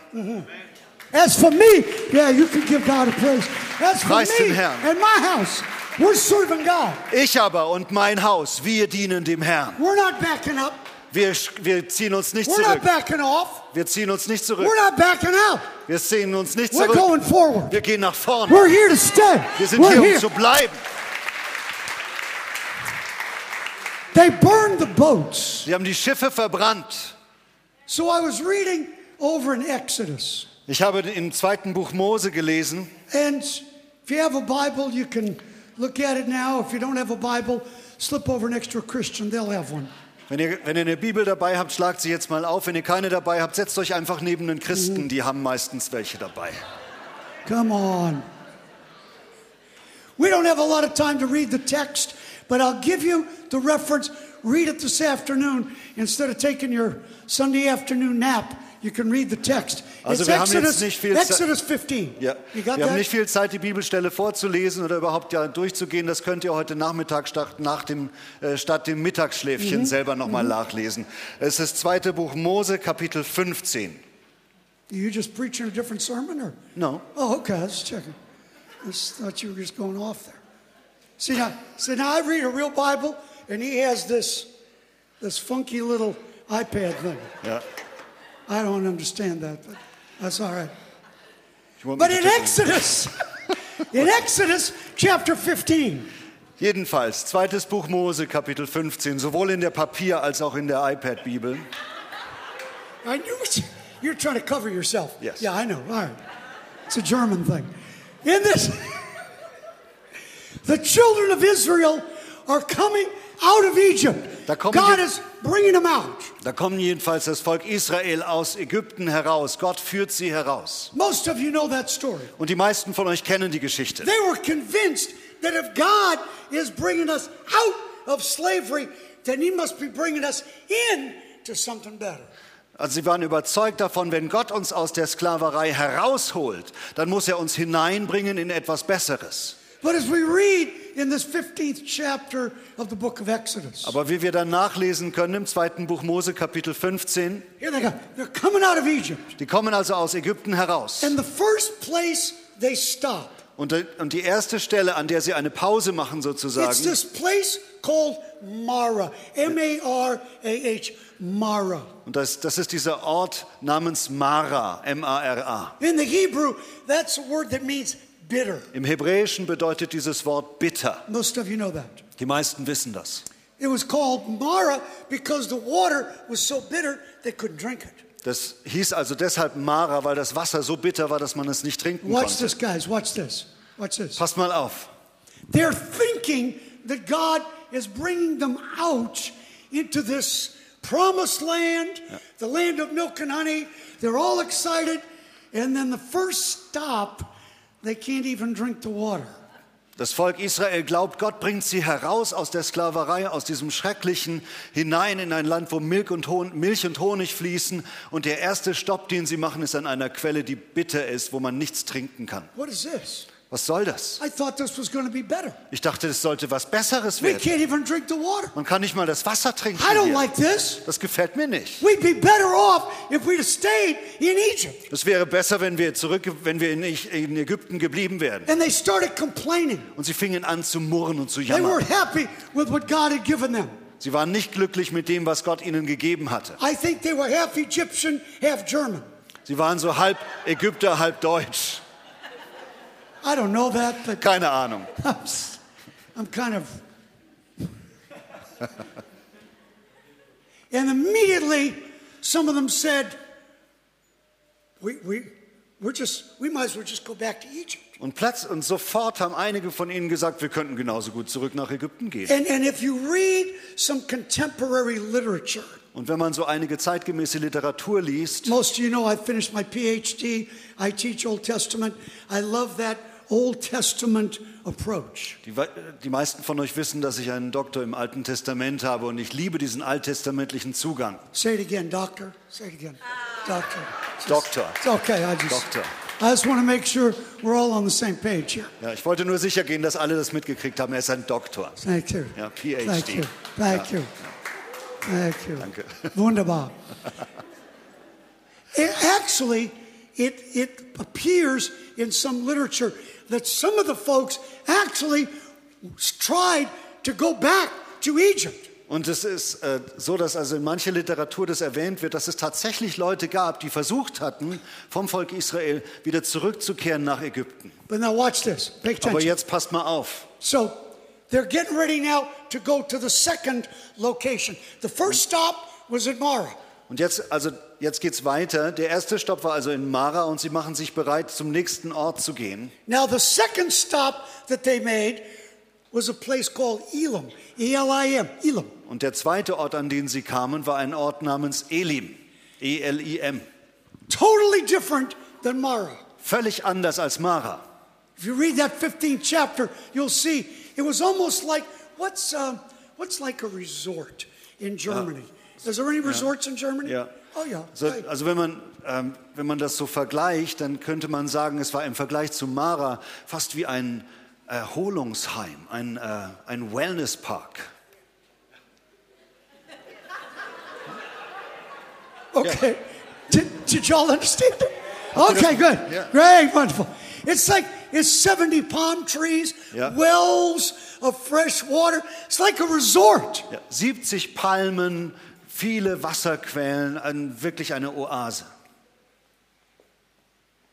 As for me, yeah, you can give God a praise. As for Preist me den Herrn. and my house, we're serving God. Ich aber und mein Haus, wir dienen dem Herrn. We're not backing up. Wir, wir ziehen uns nicht We're not zurück. backing off. Wir ziehen uns nicht zurück. We're not backing out. Wir ziehen uns nicht We're zurück. going forward. Wir gehen nach vorne. We're here to stay. Wir sind We're hier, um here. zu bleiben. They burned the boats. Sie haben die Schiffe verbrannt. So I was reading over in Exodus. Ich habe im zweiten Buch Mose gelesen. And if you have a Bible, you can look at it now. If you don't have a Bible, slip over next to a Christian, they'll have one. Wenn ihr, wenn ihr eine Bibel dabei habt, schlagt sie jetzt mal auf. Wenn ihr keine dabei habt, setzt euch einfach neben den Christen. Die haben meistens welche dabei. Come on. We don't have a lot of time to read the text, but I'll give you the reference. Read it this afternoon. Instead of taking your Sunday afternoon nap, you can read the text. Also it's wir haben jetzt Exodus, nicht viel Exodus 15. Ja. Wir haben that? nicht viel Zeit, die Bibelstelle vorzulesen oder überhaupt ja durchzugehen. Das könnt ihr heute Nachmittag statt, nach dem, äh, statt dem Mittagsschläfchen selber nochmal nachlesen. Es ist das zweite Buch Mose, Kapitel 15. you just preaching a different sermon or? No. Oh, okay. I was checking. I thought you were just going off there. See now, see now I read a real Bible, and he has this, this funky little iPad thing. Yeah. I don't understand that, but that's all right. But in Exodus, in Exodus chapter 15, Jedenfalls, zweites Buch Mose, Kapitel 15, sowohl in der Papier- als auch in der iPad-Bibel. I knew it. You're trying to cover yourself. Yes. Yeah, I know. All right. It's a German thing. In this, the children of Israel are coming out of Egypt. God is bringing them out. Da kommen jedenfalls das Volk Israel aus Ägypten heraus. Gott führt sie heraus. Most of you know that story. Und die meisten von euch kennen die Geschichte. They were convinced that if God is bringing us out of slavery, then He must be bringing us in to something better. Also sie waren überzeugt davon, wenn Gott uns aus der Sklaverei herausholt, dann muss er uns hineinbringen in etwas Besseres. But as we read in this 15th chapter of the book of Exodus, Aber wie wir dann nachlesen können im zweiten Buch Mose Kapitel 15, here they go. They're coming out of Egypt. die kommen also aus Ägypten heraus. And the first place they stop, Und die- und die erste Stelle, an der sie eine Pause machen it's sozusagen, this place called Mara. M-A-R-A-H. Mara. und das, das ist dieser Ort namens Mara, M-A-R-A. In the Hebrew, that's a word that means bitter. Im Hebräischen bedeutet dieses Wort bitter. Most of you know that. Die meisten wissen das. It was called Mara because the water was so bitter they couldn't drink it. Das hieß also deshalb Mara, weil das Wasser so bitter war, dass man es nicht trinken Watch konnte. this, guys. Watch this. Watch this. Passt mal auf. They're thinking that God is bringing them out into this promised land, the land of milk and honey. They're all excited. And then the first stop, they can't even drink the water. Das Volk Israel glaubt, Gott bringt sie heraus aus der Sklaverei, aus diesem Schrecklichen, hinein in ein Land, wo Milch und, Honig fließen. Und der erste Stopp, den sie machen, ist an einer Quelle, die bitter ist, wo man nichts trinken kann. What is this? Was soll das? I thought this was going to be better. Ich dachte, es sollte was Besseres We werden. can't even drink the water. Man kann nicht mal das Wasser trinken. I don't hier. like this. Das gefällt mir nicht. We'd be better off if we'd have stayed in Egypt. Es wäre besser, wenn wir zurück, wenn wir in, Ägypten geblieben wären. And they started complaining. Und sie fingen an zu murren und zu They jammern. weren't happy with what God had given them. Sie waren nicht glücklich mit dem, was Gott ihnen gegeben hatte. I think they were half Egyptian, half German. Sie waren so halb Ägypter, halb Deutsch. I don't know that, but Keine Ahnung. I'm, I'm kind of. and immediately, some of them said, we, we, we're just, we might as well just go back to Egypt. Und Platz und sofort haben einige von ihnen gesagt, wir könnten genauso gut zurück nach Ägypten gehen. And, and if you read some contemporary literature, Und wenn man so einige zeitgemäße Literatur liest, most of you know I finished my PhD. I teach Old Testament. I love that Old Testament approach. die, die meisten von euch wissen, dass ich einen Doktor im Alten Testament habe und ich liebe diesen alttestamentlichen Zugang. Say it again, doctor. Say it again. Doctor. Just- Doctor. It's okay. I just, Doctor. I just want to make sure we're all on the same page here. Ja, ich wollte nur sicher gehen, dass alle das mitgekriegt haben. Er ist ein Doktor. Thank you. Ja, PhD. Thank you. Thank you. Thank you. Danke. Wunderbar. It- actually, it, it appears in some literature that some of the folks actually tried to go back to Egypt. Und es ist äh, so, dass also in mancher Literatur das erwähnt wird, dass es tatsächlich Leute gab, die versucht hatten, vom Volk Israel wieder zurückzukehren nach Ägypten. But now watch this. Pay Aber jetzt passt mal auf. So they're getting ready now to go to the second location. The first stop was at Mara. Und jetzt, also jetzt geht's weiter. Der erste Stopp war also in Mara und sie machen sich bereit, zum nächsten Ort zu gehen. Now, the second stop that they made was a place called Elam, E L I M, Elam. Und der zweite Ort, an den sie kamen, war ein Ort namens Elim. E E-L-I-M. Totally different than Mara. Völlig anders als Mara. If you read that 15th chapter, you'll see it was almost like what's, uh, what's like a resort in Germany? Is there any resorts in Germany? Ja. Oh, yeah. So, Okay. also wenn man, ähm, wenn man das so vergleicht, dann könnte man sagen, es war im Vergleich zu Mara fast wie ein Erholungsheim, ein, äh, ein Wellnesspark. Okay. Did, did y'all understand it? Okay, good. Yeah. Great, wonderful. It's like it's 70 palm trees, Yeah. wells of fresh water. It's like a resort. Ja, 70 Palmen, viele Wasserquellen, ein, wirklich eine Oase.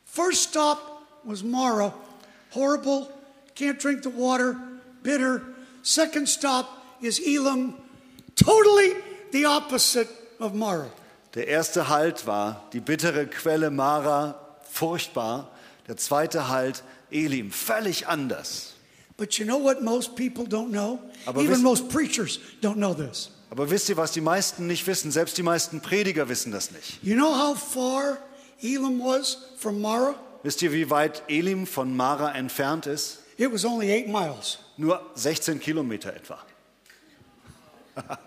First stop was Mara. Horrible, can't drink the water, bitter. Second stop is Elam. Totally the opposite of Mara. Der erste Halt war die bittere Quelle Mara, furchtbar. Der zweite Halt Elim, völlig anders. But you know what most people don't know? Aber Even most preachers don't know this. Aber wisst ihr, was die meisten nicht wissen? Selbst die meisten Prediger wissen das nicht. You know how far Elam was from Mara? Wisst ihr, wie weit Elim von Mara entfernt ist? It was only eight miles. Nur 16 Kilometer etwa.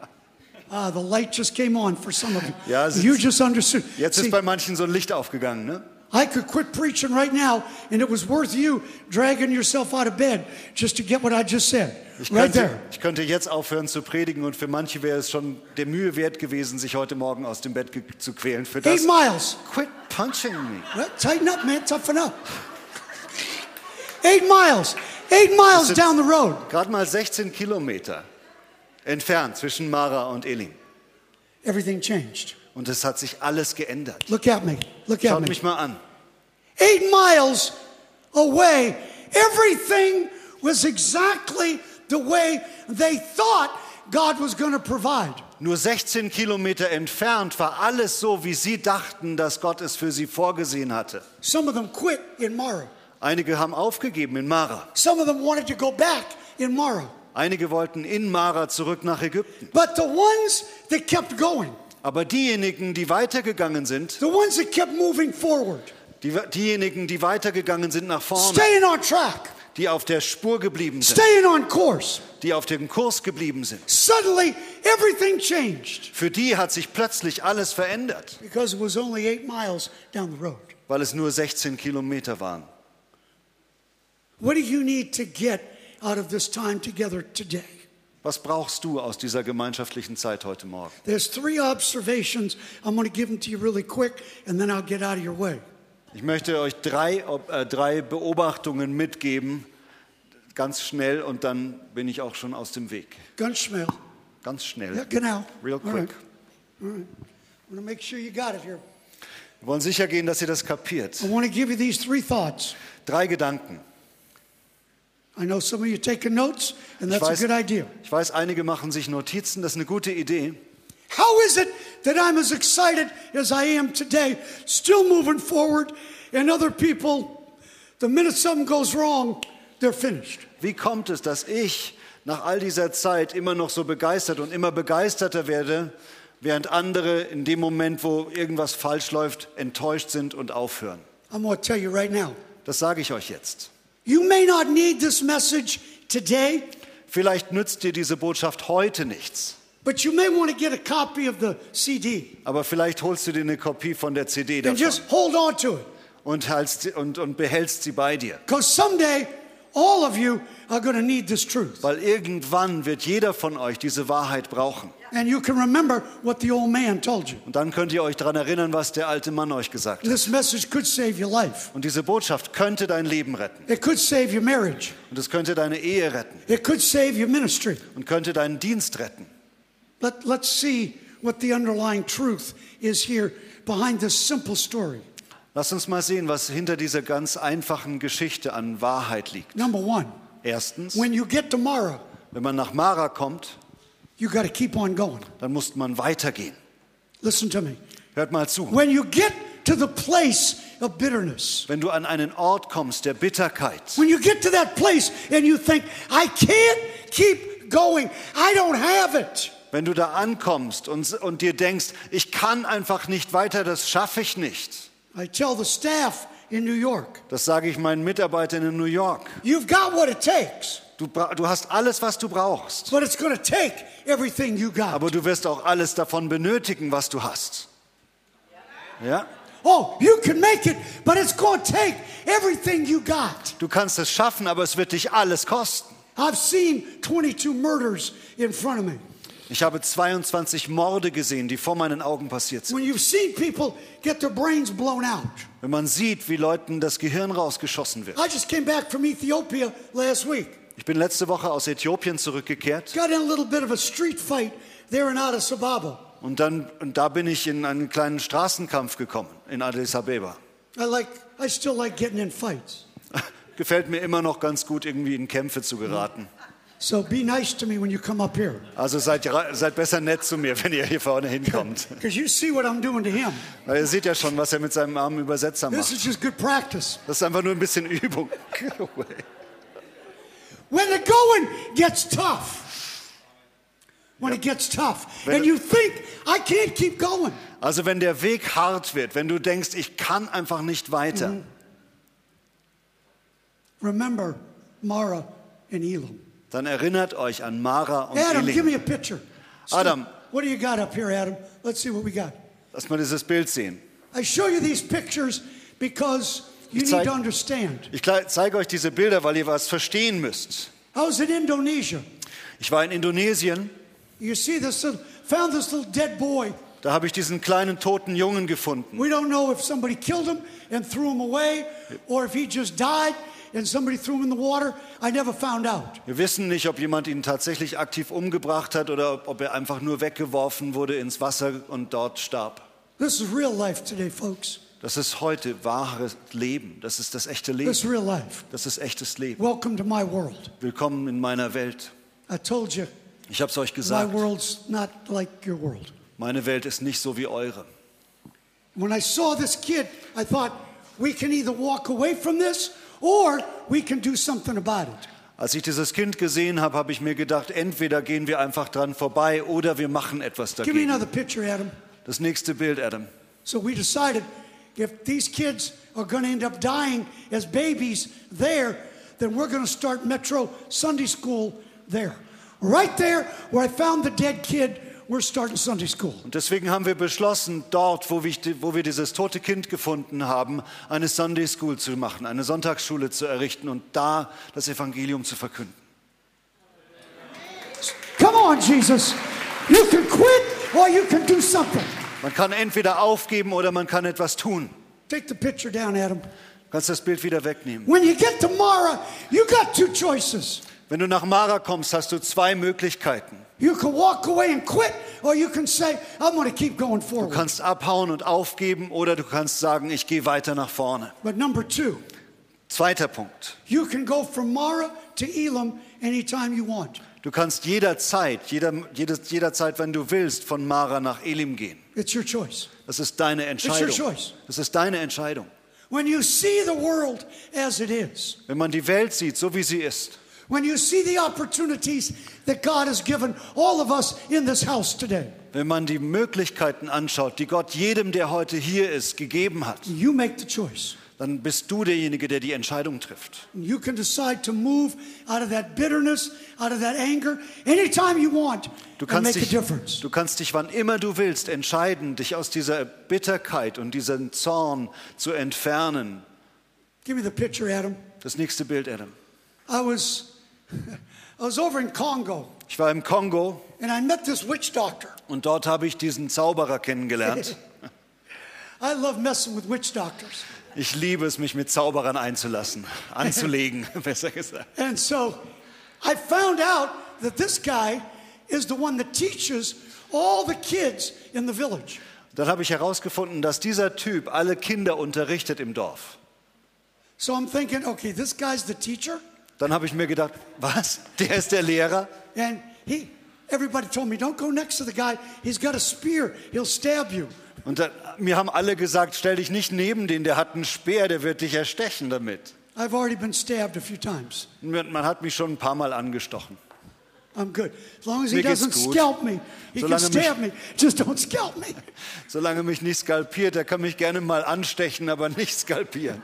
Ah, the light just came on for some of you. Ja, you just understood. Jetzt See, ist bei manchen so ein Licht aufgegangen. Ne? I could quit preaching right now, and it was worth you dragging yourself out of bed just to get what I just said. Ich right könnte, there. ich könnte jetzt aufhören zu predigen und für manche wäre es schon der Mühe wert gewesen, sich heute Morgen aus dem Bett zu quälen. Für das Eight miles. Quit punching me. Well, tighten up, man. Toughen up. Eight miles. Eight miles down the road. Gerade mal 16 Kilometer entfernt zwischen Mara und Elim. Everything changed. Und es hat sich alles geändert. Look at me. Look at Schaut me. mich mal an. Eight miles away, everything was exactly the way they thought God was going to provide. Nur 16 Kilometer entfernt war alles so, wie sie dachten, dass Gott es für sie vorgesehen hatte. Some of them quit in Mara. Einige haben aufgegeben in Mara. Some of them wanted to go back in Mara. Einige wollten in Mara zurück nach Ägypten. But the ones that kept going, Aber diejenigen, die weitergegangen sind, the ones that kept moving forward, die, diejenigen, die weitergegangen sind nach vorne, staying on track, die auf der Spur geblieben sind, staying on course, die auf dem Kurs geblieben sind, suddenly everything changed für die hat sich plötzlich alles verändert, because it was only eight miles down the road. weil es nur 16 Kilometer waren. What do you need to get out of this time together today? Was brauchst du aus dieser gemeinschaftlichen Zeit heute Morgen? There's three observations. I'm going to give them to you really quick, and then I'll get out of your way. Ich möchte euch drei, äh, drei Beobachtungen mitgeben, ganz schnell, und dann bin ich auch schon aus dem Weg. Ganz schnell. Ganz schnell. Ja, genau. Real All right. quick. I want to make sure you got it here. Wir wollen sicher gehen, dass ihr das kapiert. I want to give you these three thoughts. Drei Gedanken. I know some of you taking notes, and Ich weiß, ich weiß, einige machen sich Notizen, das ist eine gute Idee. How is it that I'm as excited as I am today, still moving forward, and other people, the minute something goes wrong, they're finished? Wie kommt es, dass ich nach all dieser Zeit immer noch so begeistert und immer begeisterter werde, während andere in dem Moment, wo irgendwas falsch läuft, enttäuscht sind und aufhören? I'm going to tell you right now. Das sage ich euch jetzt. You may not need this message today, Vielleicht nützt dir diese Botschaft heute nichts, but you may want to get a copy of the CD aber vielleicht holst du dir eine Kopie von der CD and davon just hold on to it. und, sie- und, und behältst sie bei dir. Because someday, all of you are going to need this truth. Weil irgendwann wird jeder von euch diese Wahrheit brauchen. And you can remember what the old man told you. Und dann könnt ihr euch daran erinnern, was der alte Mann euch gesagt hat. This message could save your life. Und diese Botschaft könnte dein Leben retten. It could save your marriage. Und es könnte deine Ehe retten. It could save your ministry. Und könnte deinen Dienst retten. Let, let's see what the underlying truth is here behind this simple story. Lass uns mal sehen, was hinter dieser ganz einfachen Geschichte an Wahrheit liegt. Number one, Erstens, when you get to Mara, wenn man nach Mara kommt, you got to keep on going. dann muss man weitergehen. Listen to me. Hört mal zu. When you get to the place of bitterness, Wenn du an einen Ort kommst der Bitterkeit, when you get to that place and you think, I can't keep going, I don't have it. wenn du da ankommst und, und dir denkst, ich kann einfach nicht weiter, das schaffe ich nicht. I tell the staff in New York, Das sage ich meinen Mitarbeitern in New York. you've got what it takes, Du, du hast alles, was du brauchst. but it's going to take everything you got. Aber du wirst auch alles davon benötigen, was du hast. Ja? Oh, you can make it, but it's going to take everything you got. Du kannst es schaffen, aber es wird dich alles kosten. I've seen 22 murders in front of me. Ich habe 22 Morde gesehen, die vor meinen Augen passiert sind. When you've seen people get their brains blown out. Wenn man sieht, wie Leuten das Gehirn rausgeschossen wird. Ich bin letzte Woche aus Äthiopien zurückgekehrt Got in a little bit of a street fight there in Addis Ababa. und, dann, und da bin ich in einen kleinen Straßenkampf gekommen in Addis Abeba. I like I still like getting in fights. Gefällt mir immer noch ganz gut, irgendwie in Kämpfe zu geraten. So be nice to me when you come up here. Also seid, seid besser nett zu mir, wenn ihr hier vorne hinkommt. Because you see what I'm doing to him. Weil ihr seht ja schon, was er mit seinem armen Übersetzer This macht. is just good practice. Das ist einfach nur ein bisschen Übung. When the going gets tough, when it gets tough, and you think, I can't keep going, Also wenn der Weg hart wird, wenn du denkst, ich kann einfach nicht weiter, mm. remember Mara and Elam. dann erinnert euch an Mara und Adam, give me a picture. Adam. What do you got up here, Adam? Let's see what we got. Lass mal dieses Bild sehen. I show you these pictures because Ich need zeig- to understand. Ich zeige euch diese Bilder, weil ihr was verstehen müsst. I was in Indonesia. Ich war in Indonesien, You see this little, found this little dead boy. da habe ich diesen kleinen toten Jungen gefunden. We don't know if somebody killed him and threw him away or if he just died and somebody threw him in the water. I never found out. Wir wissen nicht, ob jemand ihn tatsächlich aktiv umgebracht hat oder ob- ob er einfach nur weggeworfen wurde ins Wasser und dort starb. This is real life today, folks. Das ist heute wahres Leben. Das ist das echte Leben. This is real life. Das ist echtes Leben. Welcome to my world. Willkommen in meiner Welt. I told you, Ich habe es euch my gesagt. world's not like your world. Meine Welt ist nicht so wie eure. When I saw this kid, I thought, we can either walk away from this or we can do something about it. Als ich dieses Kind gesehen habe, habe ich mir gedacht, entweder gehen wir einfach dran vorbei oder wir machen etwas Give me dagegen. another picture, Adam. Das nächste Bild, Adam. So we decided if these kids are going to end up dying as babies there, then we're going to start Metro Sunday School there. Right there where I found the dead kid, we're starting Sunday School. Und deswegen haben wir beschlossen, dort, wo wir, wo wir dieses tote Kind gefunden haben, eine Sunday School zu machen, eine Sonntagsschule zu errichten und da das Evangelium zu verkünden. Come on, Jesus. You can quit or you can do something. Man kann entweder aufgeben oder man kann etwas tun. Take the picture down, Adam. Kannst das Bild wieder wegnehmen. When you get to Mara, you got two choices. Wenn du nach Mara kommst, hast du zwei Möglichkeiten. You can walk away and quit, or you can say, I'm going to keep going Du forward. kannst abhauen und aufgeben oder du kannst sagen, ich gehe weiter nach vorne. But number two, Zweiter Punkt. you can go from Mara to Elam anytime you want. Du kannst jederzeit, jeder, jedes, jederzeit, wenn du willst, von Mara nach Elim gehen. It's your choice. Das ist deine Entscheidung. choice. Das ist deine Entscheidung. When you see the world as it is, Wenn man die Welt sieht, so wie sie ist, when you see the opportunities that God has given all of us in this house today, wenn man die Möglichkeiten anschaut, die Gott jedem, der heute hier ist, gegeben hat, you make the choice. Dann bist du derjenige, der die Entscheidung trifft. You can decide to move out of that bitterness, out of that anger, anytime you want, Du kannst, dich, du kannst dich, wann immer du willst, entscheiden, dich aus dieser Bitterkeit und diesem Zorn zu entfernen. Give me the picture, Adam. Das nächste Bild, Adam. I was, I was over in Congo, Ich war im Kongo and I met this witch doctor. und dort habe ich diesen Zauberer kennengelernt. I love messing with witch doctors. Ich liebe es, mich mit Zauberern einzulassen, anzulegen, besser gesagt. And so I found out that this guy is the one that teaches all the kids in the village. Dann habe ich herausgefunden, dass dieser Typ alle Kinder unterrichtet im Dorf. So I'm thinking, okay, this guy's the teacher, Dann habe ich mir gedacht, was? Der ist der Lehrer? and he. Everybody told me, don't go next to the guy. He's got a spear. He'll stab you. Und dann, mir haben alle gesagt, stell dich nicht neben den, der hat einen Speer, der wird dich erstechen damit. I've already been stabbed a few times. Man hat mich schon ein paar Mal angestochen. I'm good. As long as he doesn't scalp me, he can Solange mich- stab me. Just don't scalp me. Solange mich nicht skalpiert, der kann mich gerne mal anstechen, aber nicht skalpieren.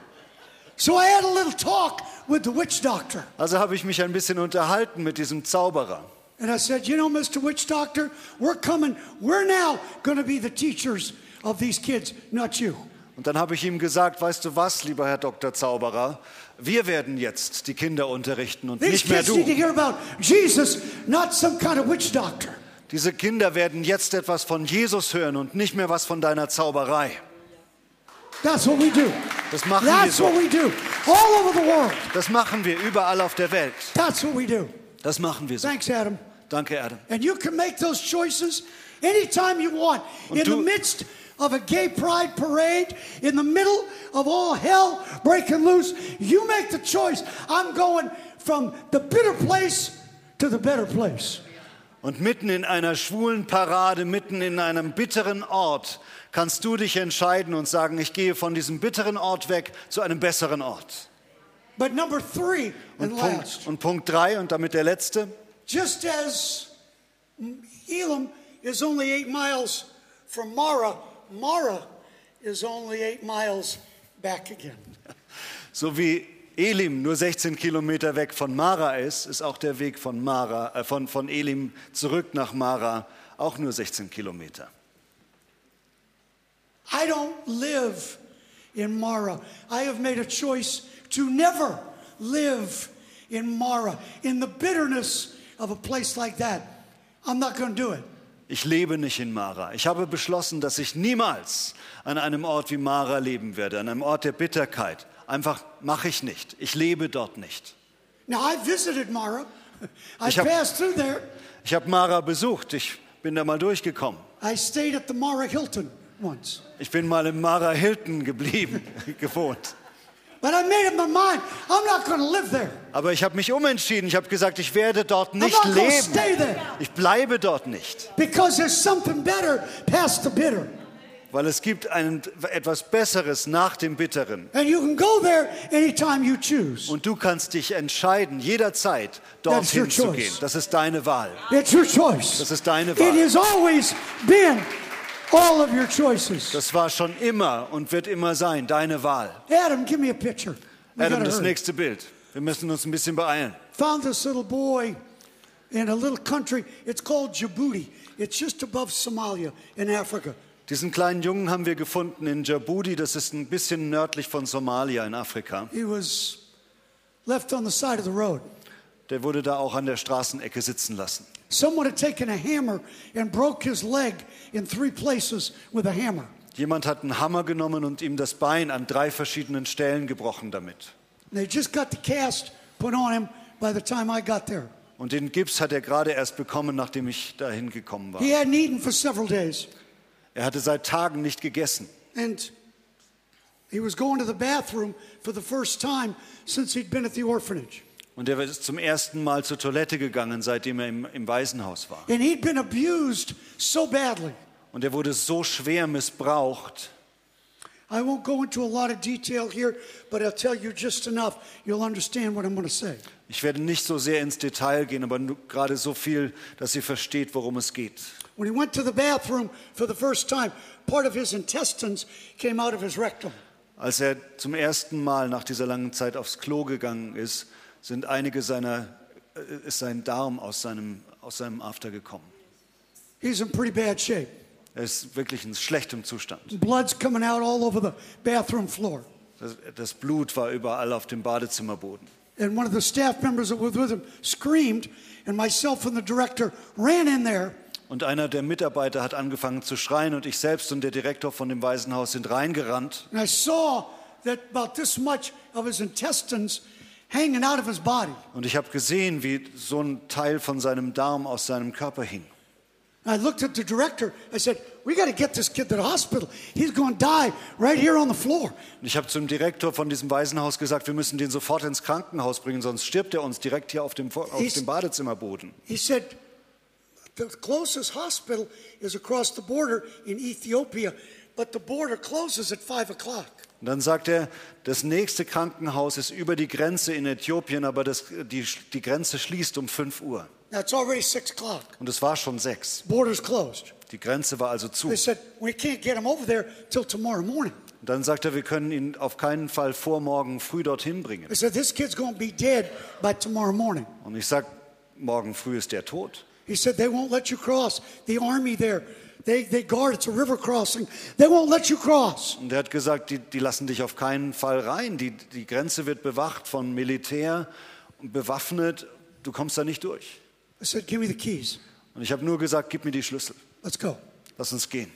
So I had a little talk with the witch doctor. Also habe ich mich ein bisschen unterhalten mit diesem Zauberer. And I said, You know, Mr. Witch Doctor, we're coming, we're now going to be the teachers of these kids, not you. Und dann habe ich ihm gesagt, weißt du was, lieber Herr Dr. Zauberer, wir werden jetzt die Kinder unterrichten und These nicht mehr kids need to du. hear about Jesus, not some kind of witch doctor. Diese Kinder werden jetzt etwas von Jesus hören und nicht mehr was von deiner Zauberei. That's what we do. Das machen wir That's so. what we do. All over the world. Das machen wir überall auf der Welt. That's what we do. Das machen wir so. Thanks, Adam. Danke, Adam. And you can make those choices anytime you want. Und in the du- midst of a gay pride parade, in the middle of all hell breaking loose, you make the choice. I'm going from the bitter place to the better place. Und mitten in einer schwulen Parade, mitten in einem bitteren Ort, kannst du dich entscheiden und sagen, ich gehe von diesem bitteren Ort weg zu einem besseren Ort. But number three and Und Punkt, last, und Punkt drei und damit der letzte. just as Elam is only eight miles from Mara, Mara is only eight miles back again. So wie Elim nur 16 Kilometer weg von Mara ist, ist auch der Weg von, Mara, äh, von, von Elim zurück nach Mara auch nur 16 Kilometer. I don't live in Mara. I have made a choice to never live in Mara, in the bitterness of a place like that. I'm not going to do it. Ich lebe nicht in Mara. Ich habe beschlossen, dass ich niemals an einem Ort wie Mara leben werde, an einem Ort der Bitterkeit. Einfach mache ich nicht. Ich lebe dort nicht. Now, I visited Mara. I Ich hab- habe Mara besucht. Ich bin da mal durchgekommen. I stayed at the Mara Hilton once. Ich bin mal im Mara Hilton geblieben, gewohnt. Aber ich habe mich umentschieden. Ich habe gesagt, ich werde dort I'm nicht leben. stay there Ich bleibe dort nicht. because there's something better past the bitter. Weil es gibt ein, etwas Besseres nach dem Bitteren. And you can go there anytime you choose. Und du kannst dich entscheiden, jederzeit dorthin zu gehen. Das ist deine Wahl. It's your choice. Das ist deine It Wahl. has always been all of your choices. Das war schon immer und wird immer sein, deine Wahl. Adam, give me a picture. We Adam, das hurry. nächste Bild. Wir müssen uns ein bisschen beeilen. Found this little boy in a little country. It's called Djibouti. It's just above Somalia in Africa. Diesen kleinen Jungen haben wir gefunden in Djibouti, das ist ein bisschen nördlich von Somalia in Afrika. He was left on the side of the road. Der wurde da auch an der Straßenecke sitzen lassen. Someone had taken a hammer and broke his leg in three places with a hammer. Jemand hat einen Hammer genommen und ihm das Bein an drei verschiedenen Stellen gebrochen damit. They just got the cast put on him by the time I got there. Und den Gips hat er gerade erst bekommen, nachdem ich dahin gekommen war. He hadn't eaten for several days. Er hatte seit Tagen nicht gegessen. And he was going to the bathroom for the first time since he'd been at the orphanage. Und er ist zum ersten Mal zur Toilette gegangen, seitdem er im, im Waisenhaus war. And he'd been abused so badly. Und er wurde so schwer missbraucht. I won't go into a lot of detail here, but I'll tell you just enough. You'll understand what I'm going to say. Ich werde nicht so sehr ins Detail gehen, aber gerade so viel, dass ihr versteht, worum es geht. When he went to the bathroom for the first time, part of his intestines came out of his rectum. Als er zum ersten Mal nach dieser langen Zeit aufs Klo gegangen ist, sind einige seiner, äh, ist sein Darm aus seinem, aus seinem After gekommen. He's in pretty bad shape. Er ist wirklich in schlechtem Zustand. Blood's coming out all over the bathroom floor. Das, das Blut war überall auf dem Badezimmerboden. And one of the staff members that was with him screamed, and myself and the director ran in there. Und einer der Mitarbeiter hat angefangen zu schreien und ich selbst und der Direktor von dem Waisenhaus sind reingerannt. And I saw that about this much of his intestines hanging out of his body. Und ich habe gesehen, wie so ein Teil von seinem Darm aus seinem Körper hing. I looked at the director. I said, We got to get this kid to the hospital. He's going to die right here on the floor. Und ich habe zum Direktor von diesem Waisenhaus gesagt, wir müssen den sofort ins Krankenhaus bringen, sonst stirbt er uns direkt hier auf dem, auf He's- dem Badezimmerboden. He said, The closest hospital is across the border in Ethiopia, but the border closes at 5 o'clock. Und dann sagt er, das nächste Krankenhaus ist über die Grenze in Äthiopien, aber das, die, die Grenze schließt um 5 Uhr. Now it's already 6 o'clock. Und es war schon sechs. Border's closed. Die Grenze war also zu. They said, We can't get him over there till tomorrow morning. Und dann sagt er, wir können ihn auf keinen Fall vor morgen früh dorthin bringen. They said, This kid's going to be dead by tomorrow morning. Und ich sage, morgen früh ist er tot. He said, They won't let you cross. The army there, they, they guard, it's a river crossing. They won't let you cross. Und er hat gesagt, die, die lassen dich auf keinen Fall rein. Die, die Grenze wird bewacht von Militär und bewaffnet. Du kommst da nicht durch. I said, Give me the keys. Und ich habe nur gesagt, gib mir die Schlüssel. Let's go. Lass uns gehen.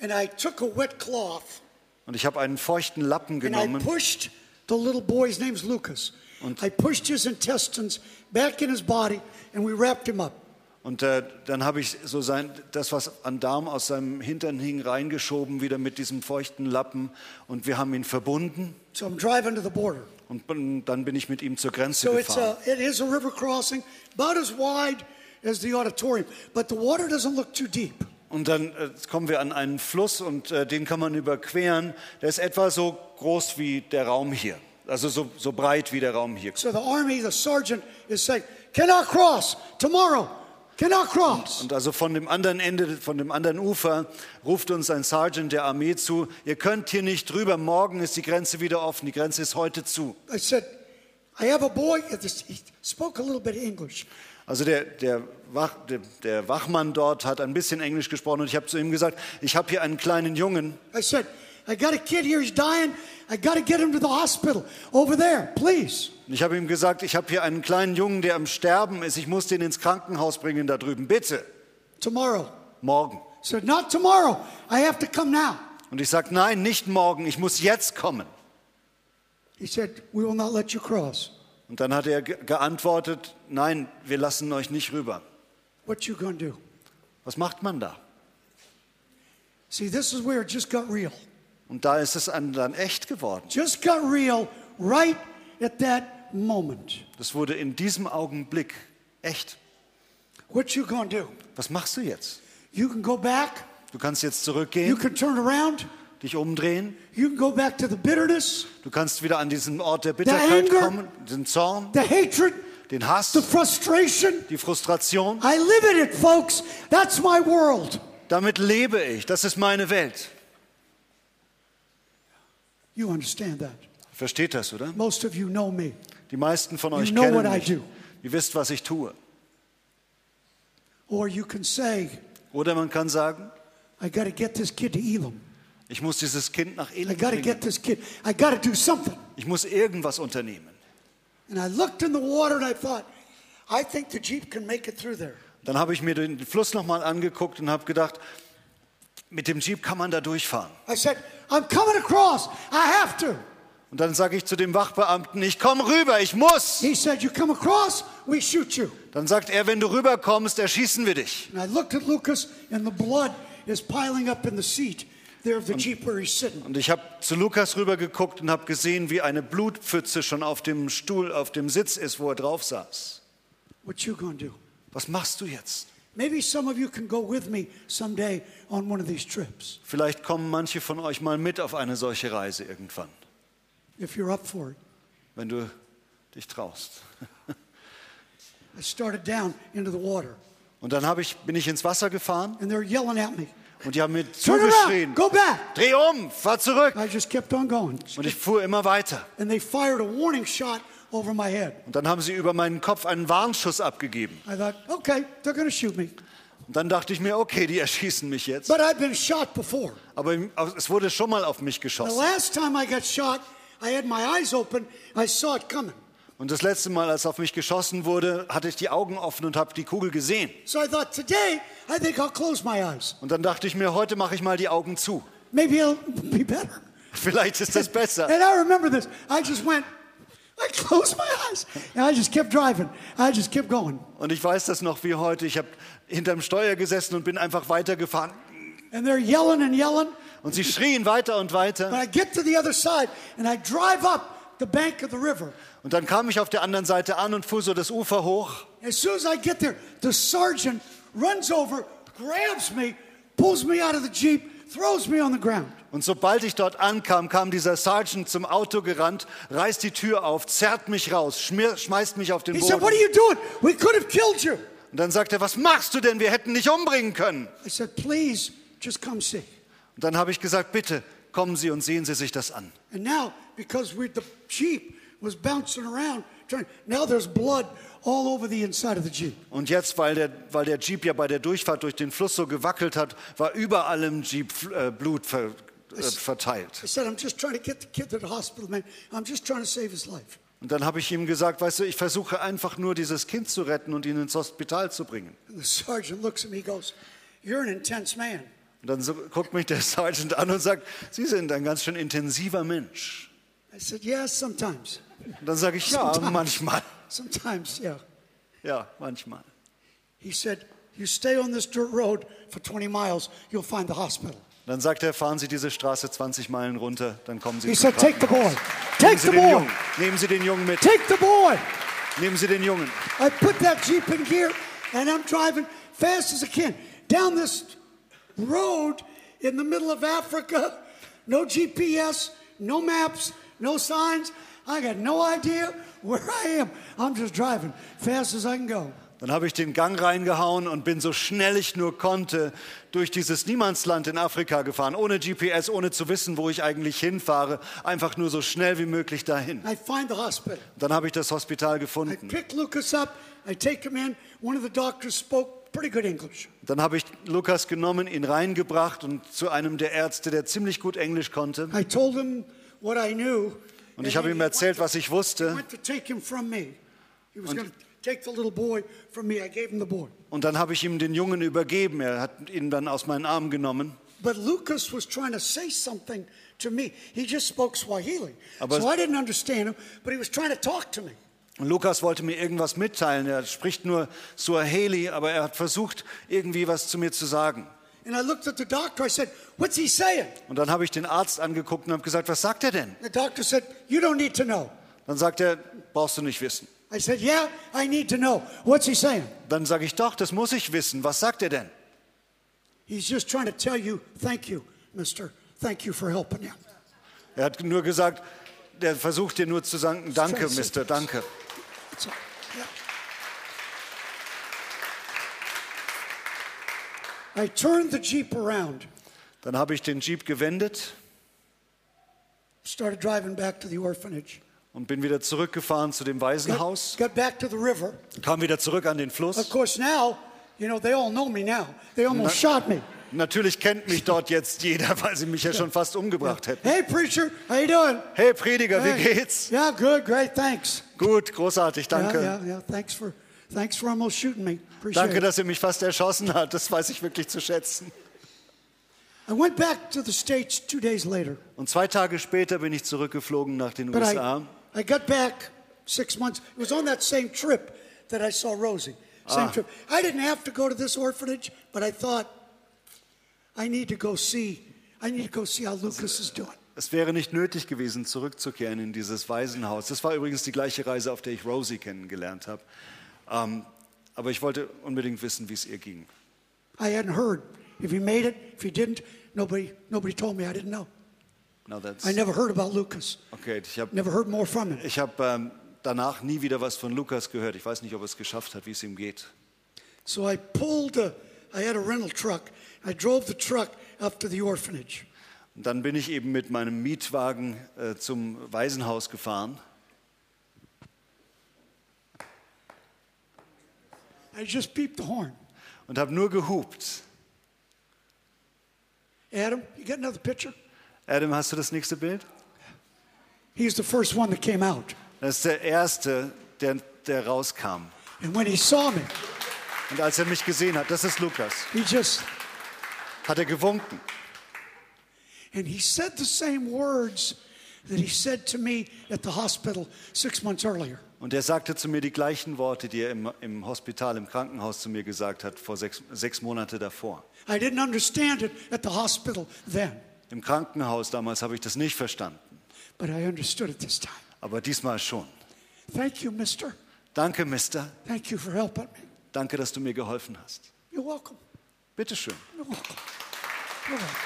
And I took a wet cloth Und ich habe einen feuchten Lappen and I genommen pushed the little boy, his name's Lucas. I pushed his intestines back in his body and we wrapped him up. Und äh, dann habe ich so sein, das, was an Darm aus seinem Hintern hing, reingeschoben, wieder mit diesem feuchten Lappen. Und wir haben ihn verbunden. So I'm driving to the border. Und bin- dann bin ich mit ihm zur Grenze So it's gefahren. a, it is a river crossing, about as wide as the auditorium, but the water doesn't look too deep. Und dann äh, kommen wir an einen Fluss und äh, den kann man überqueren. Der ist etwa so groß wie der Raum hier. Also so, so breit wie der Raum hier. So the army, the sergeant is saying, cannot cross tomorrow, cannot cross. Und also von dem anderen Ende, von dem anderen Ufer ruft uns ein Sergeant der Armee zu, ihr könnt hier nicht drüber, morgen ist die Grenze wieder offen, die Grenze ist heute zu. I said, I have a boy. He spoke a little bit of English. Also der, der, Wach, der, der Wachmann dort hat ein bisschen Englisch gesprochen und ich habe zu ihm gesagt, ich habe hier einen kleinen Jungen. I said, I got a kid here, he's dying. I got to get him to the hospital over there, please. Ich habe ihm gesagt, ich habe hier einen kleinen Jungen, der am Sterben ist, ich muss den ins Krankenhaus bringen da drüben, bitte, Tomorrow. morgen. I said, not tomorrow. I have to come now. Und ich sage, nein, nicht morgen, ich muss jetzt kommen. He said, we will not let you cross. Und dann hat er ge- geantwortet, nein, wir lassen euch nicht rüber. What you gonna do? Was macht man da? See, this is where it just got real. Und da ist es dann echt geworden. Just got real right at that moment. Das wurde in diesem Augenblick echt. What you gonna do? Was machst du jetzt? You can go back. Du kannst jetzt You zurückgehen, can turn around. dich umdrehen. You can go back to the bitterness, Du kannst wieder an diesen Ort der Bitterkeit anger. kommen, den Zorn, the hatred, den Hass, the frustration. die Frustration. I live in it, folks. That's my world. Damit lebe ich. Das ist meine Welt. You understand that. Versteht das, oder? Most of you know me. Die meisten von You euch know kennen what I mich. do. Ihr wisst, was ich tue. Or you can say, Oder man kann sagen, I got to get this kid to Elam. ich muss dieses Kind nach I Elim got to get bringen. this kid. I got to do something. Ich muss irgendwas unternehmen. And I looked in the water and I thought, I think the Jeep can make it through there. Dann habe ich mir den Fluss nochmal angeguckt und habe gedacht, mit dem Jeep kann man da durchfahren. I said, I'm coming across. I have to. Und dann sage ich zu dem Wachbeamten, ich komme rüber, ich muss. He said, You come across, we shoot you. Dann sagt er, wenn du rüberkommst, erschießen wir dich. And I looked at Lucas, and the blood is piling up in the seat. there of the Jeep where he's sitting. Und ich habe zu Lukas rübergeguckt und habe gesehen, wie eine Blutpfütze schon auf dem Stuhl, auf dem Sitz ist, wo er drauf saß. What you gonna do? Was machst du jetzt? Maybe some of you can go with me someday on one of these trips Vielleicht kommen manche von euch mal mit auf eine solche Reise irgendwann, if you're up for it. wenn du dich traust. I started down into the water, Und dann ich, bin ich ins Wasser gefahren and they're yelling at me. und die haben mir zugeschrien, go back. dreh um, fahr zurück. I just kept on going, Und ich fuhr immer weiter. and they fired a warning shot over my head. Und dann haben sie über meinen Kopf einen Warnschuss abgegeben. I thought, okay, they're gonna shoot me, Und dann dachte ich mir, okay, die erschießen mich jetzt. but I've been shot before. Aber es wurde schon mal auf mich The geschossen. last time I got shot, I had my eyes open. I saw it coming. Und das letzte Mal, als auf mich geschossen wurde, hatte ich die Augen offen und habe die Kugel gesehen. So I thought, today, I think I'll close my eyes. Und dann dachte ich mir, heute mache ich mal die Augen zu. Maybe it'll be better. Vielleicht ist das besser. And I remember this. I just went, Und ich weiß das noch wie heute. Ich habe hinterm Steuer gesessen und bin einfach weitergefahren. And they're yelling and yelling. Und sie schrien weiter und But weiter. I get to the other side and I drive up the bank of the river. Und dann kam ich auf der anderen Seite an und fuhr so das Ufer hoch. As soon as I get there, the sergeant runs over, grabs me, pulls me out of the Jeep, throws me on the ground. Und sobald ich dort ankam, kam dieser Sergeant zum Auto gerannt, reißt die Tür auf, zerrt mich raus, schmeißt mich auf den He said, Boden. What are you doing? We could have killed you. Und dann sagt er, was machst du denn? Wir hätten dich umbringen können. I said, Please, just come see. Und dann habe ich gesagt, bitte kommen Sie und sehen Sie sich das an. And now, because we, the Jeep was bouncing around, now there's blood all over the inside of the Jeep. Und jetzt, weil der, weil der Jeep ja bei der Durchfahrt durch den Fluss so gewackelt hat, war überall im Jeep äh, Blut ver, äh, verteilt. I said, I'm just trying to get the kid to the hospital, man. I'm just trying to save his life. Und dann habe ich ihm gesagt, weißt du, ich versuche einfach nur dieses Kind zu retten und ihn ins Hospital zu bringen. And the sergeant looks at me, he goes, You're an intense man. Und dann so, guckt mich der Sergeant an und sagt, Sie sind ein ganz schön intensiver Mensch. I said, Yeah, sometimes. Und dann sage ich, ja, Sometimes. manchmal. Sometimes, yeah. Ja, manchmal. He said, You stay on this dirt road for 20 miles, you'll find the hospital. Dann sagt er, fahren Sie diese Straße 20 Meilen runter, dann kommen Sie He zum said, Take the boy. Nehmen Take Sie the den boy. Jungen. Nehmen Sie den Jungen mit. Take the boy. Nehmen Sie den Jungen. I put that Jeep in gear and I'm driving fast as I can down this road in the middle of Africa. No GPS, no maps, no signs. I got no idea where I am. I'm just driving fast as I can go. Dann habe ich den Gang reingehauen und bin so schnell ich nur konnte durch dieses Niemandsland in Afrika gefahren, ohne GPS, ohne zu wissen, wo ich eigentlich hinfahre, einfach nur so schnell wie möglich dahin. I find the hospital. Dann habe ich das Hospital I gefunden. Dann habe ich Lukas genommen, ihn reingebracht und zu einem der Ärzte, der ziemlich gut Englisch konnte. I told him what I knew. Und ich habe ihm erzählt, was ich wusste. to take the little boy from me. I gave him the boy. Und dann habe ich ihm den Jungen übergeben. Er hat ihn dann aus meinen Armen genommen. But Lucas was trying to say something to me. He just spoke Swahili. Aber- so I didn't understand him, but he was trying to talk to me. Und Lukas wollte mir irgendwas mitteilen. Er spricht nur Suaheli, aber er hat versucht, irgendwie was zu mir zu sagen. And I looked at the doctor. I said, What's he saying? Und dann habe ich den Arzt angeguckt und habe gesagt, was sagt er denn? The doctor said, You don't need to know. Dann sagt er, brauchst du nicht wissen. I said, Yeah, I need to know. What's he saying? Dann sage ich, doch, das muss ich wissen. Was sagt er denn? He's just trying to tell you, Thank you, mister. Thank you for helping him. Er hat nur gesagt, der versucht dir nur zu sagen, danke, Mister, danke. All. Yeah. I turned the Jeep around, Dann habe ich den Jeep gewendet started driving back to the orphanage. Und bin wieder zurückgefahren zu dem Got, Waisenhaus, got back to the river. kam wieder zurück an den Of Fluss. course, now, you know, they all know me now. They almost shot me. Natürlich kennt mich dort jetzt jeder, weil sie mich ja schon fast umgebracht hätten. Hey, preacher, how you doing? Hey Prediger, wie geht's? Yeah, good, great, thanks. Gut, großartig, Yeah, danke. yeah, yeah. Thanks for, thanks for almost shooting me. Appreciate Danke, dass er mich fast erschossen hat. Das weiß ich wirklich zu schätzen. I went back to the States two days later, Und zwei Tage später bin ich zurückgeflogen nach den but USA. I, I got back six months. It was on that same trip that I saw Rosie. Same ah. trip. I didn't have to go to this orphanage, but I thought I need to go see. I need to go see how Lucas is doing. Es wäre nicht nötig gewesen, zurückzukehren in dieses Waisenhaus. Das war übrigens die gleiche Reise, auf der ich Rosie kennengelernt habe. Ähm, aber ich wollte unbedingt wissen, wie es ihr ging. I hadn't heard if he made it, if he didn't. Nobody, nobody told me. I didn't know. Now that's, I never heard about Lucas. okay, ich habe Never heard more from him. ich hab, ähm, danach nie wieder was von Lukas gehört. Ich weiß nicht, ob er es geschafft hat, wie es ihm geht. So I pulled. A, I had a rental truck. I drove the truck up to the orphanage. Und dann bin ich eben mit meinem Mietwagen äh, zum Waisenhaus gefahren. I just beeped the horn. und habe nur gehupt. Adam, you got another picture? Adam, hast du das nächste Bild? He's the first one that came out. Das ist der erste, der, der rauskam. And when he saw me, Und als er mich gesehen hat, das ist Lukas, he just, hat er gewunken. and he said the same words that he said to me at the hospital six months earlier. Und er sagte zu mir die gleichen Worte, die er im, im Hospital, im Krankenhaus zu mir gesagt hat, vor sechs, sechs Monate davor. I didn't understand it at the hospital then, Im Krankenhaus damals habe ich das nicht verstanden, but I understood it this time. aber diesmal schon. Thank you, mister. Danke, Mister. Thank you for helping me. Danke, dass du mir geholfen hast. You're welcome. Bitteschön. You're welcome. You're welcome.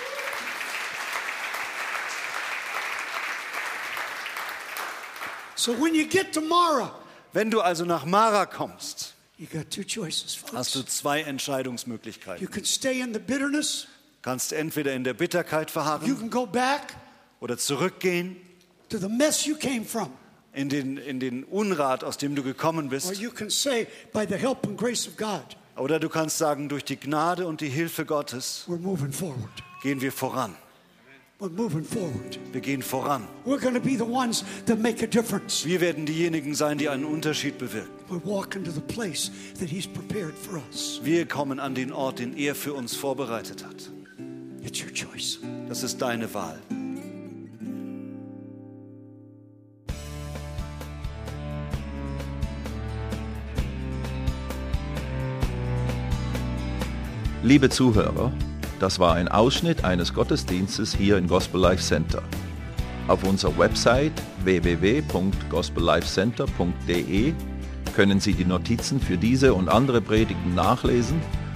So when you get to Mara, Wenn du also nach Mara kommst, you got two choices, hast du folks. zwei You Entscheidungsmöglichkeiten. can stay in the bitterness, Kannst entweder in der Bitterkeit you verharren can go back oder zurückgehen to the mess you came from, in den, in den Unrat, aus dem du gekommen or bist. you can say, by the help and grace of God, Oder du kannst sagen, durch die Gnade und die Hilfe Gottes we're moving forward. gehen wir voran. We're moving forward. Wir gehen voran. We're going to be the ones that make a difference. Wir werden diejenigen sein, die einen Unterschied bewirken. We're walking to the place that He's prepared for us. Wir kommen an den Ort, den er für uns vorbereitet hat. It's your choice. Das ist deine Wahl. Liebe Zuhörer, das war ein Ausschnitt eines Gottesdienstes hier im Gospel Life Center. Auf unserer Website www.gospellifecenter.de können Sie die Notizen für diese und andere Predigten nachlesen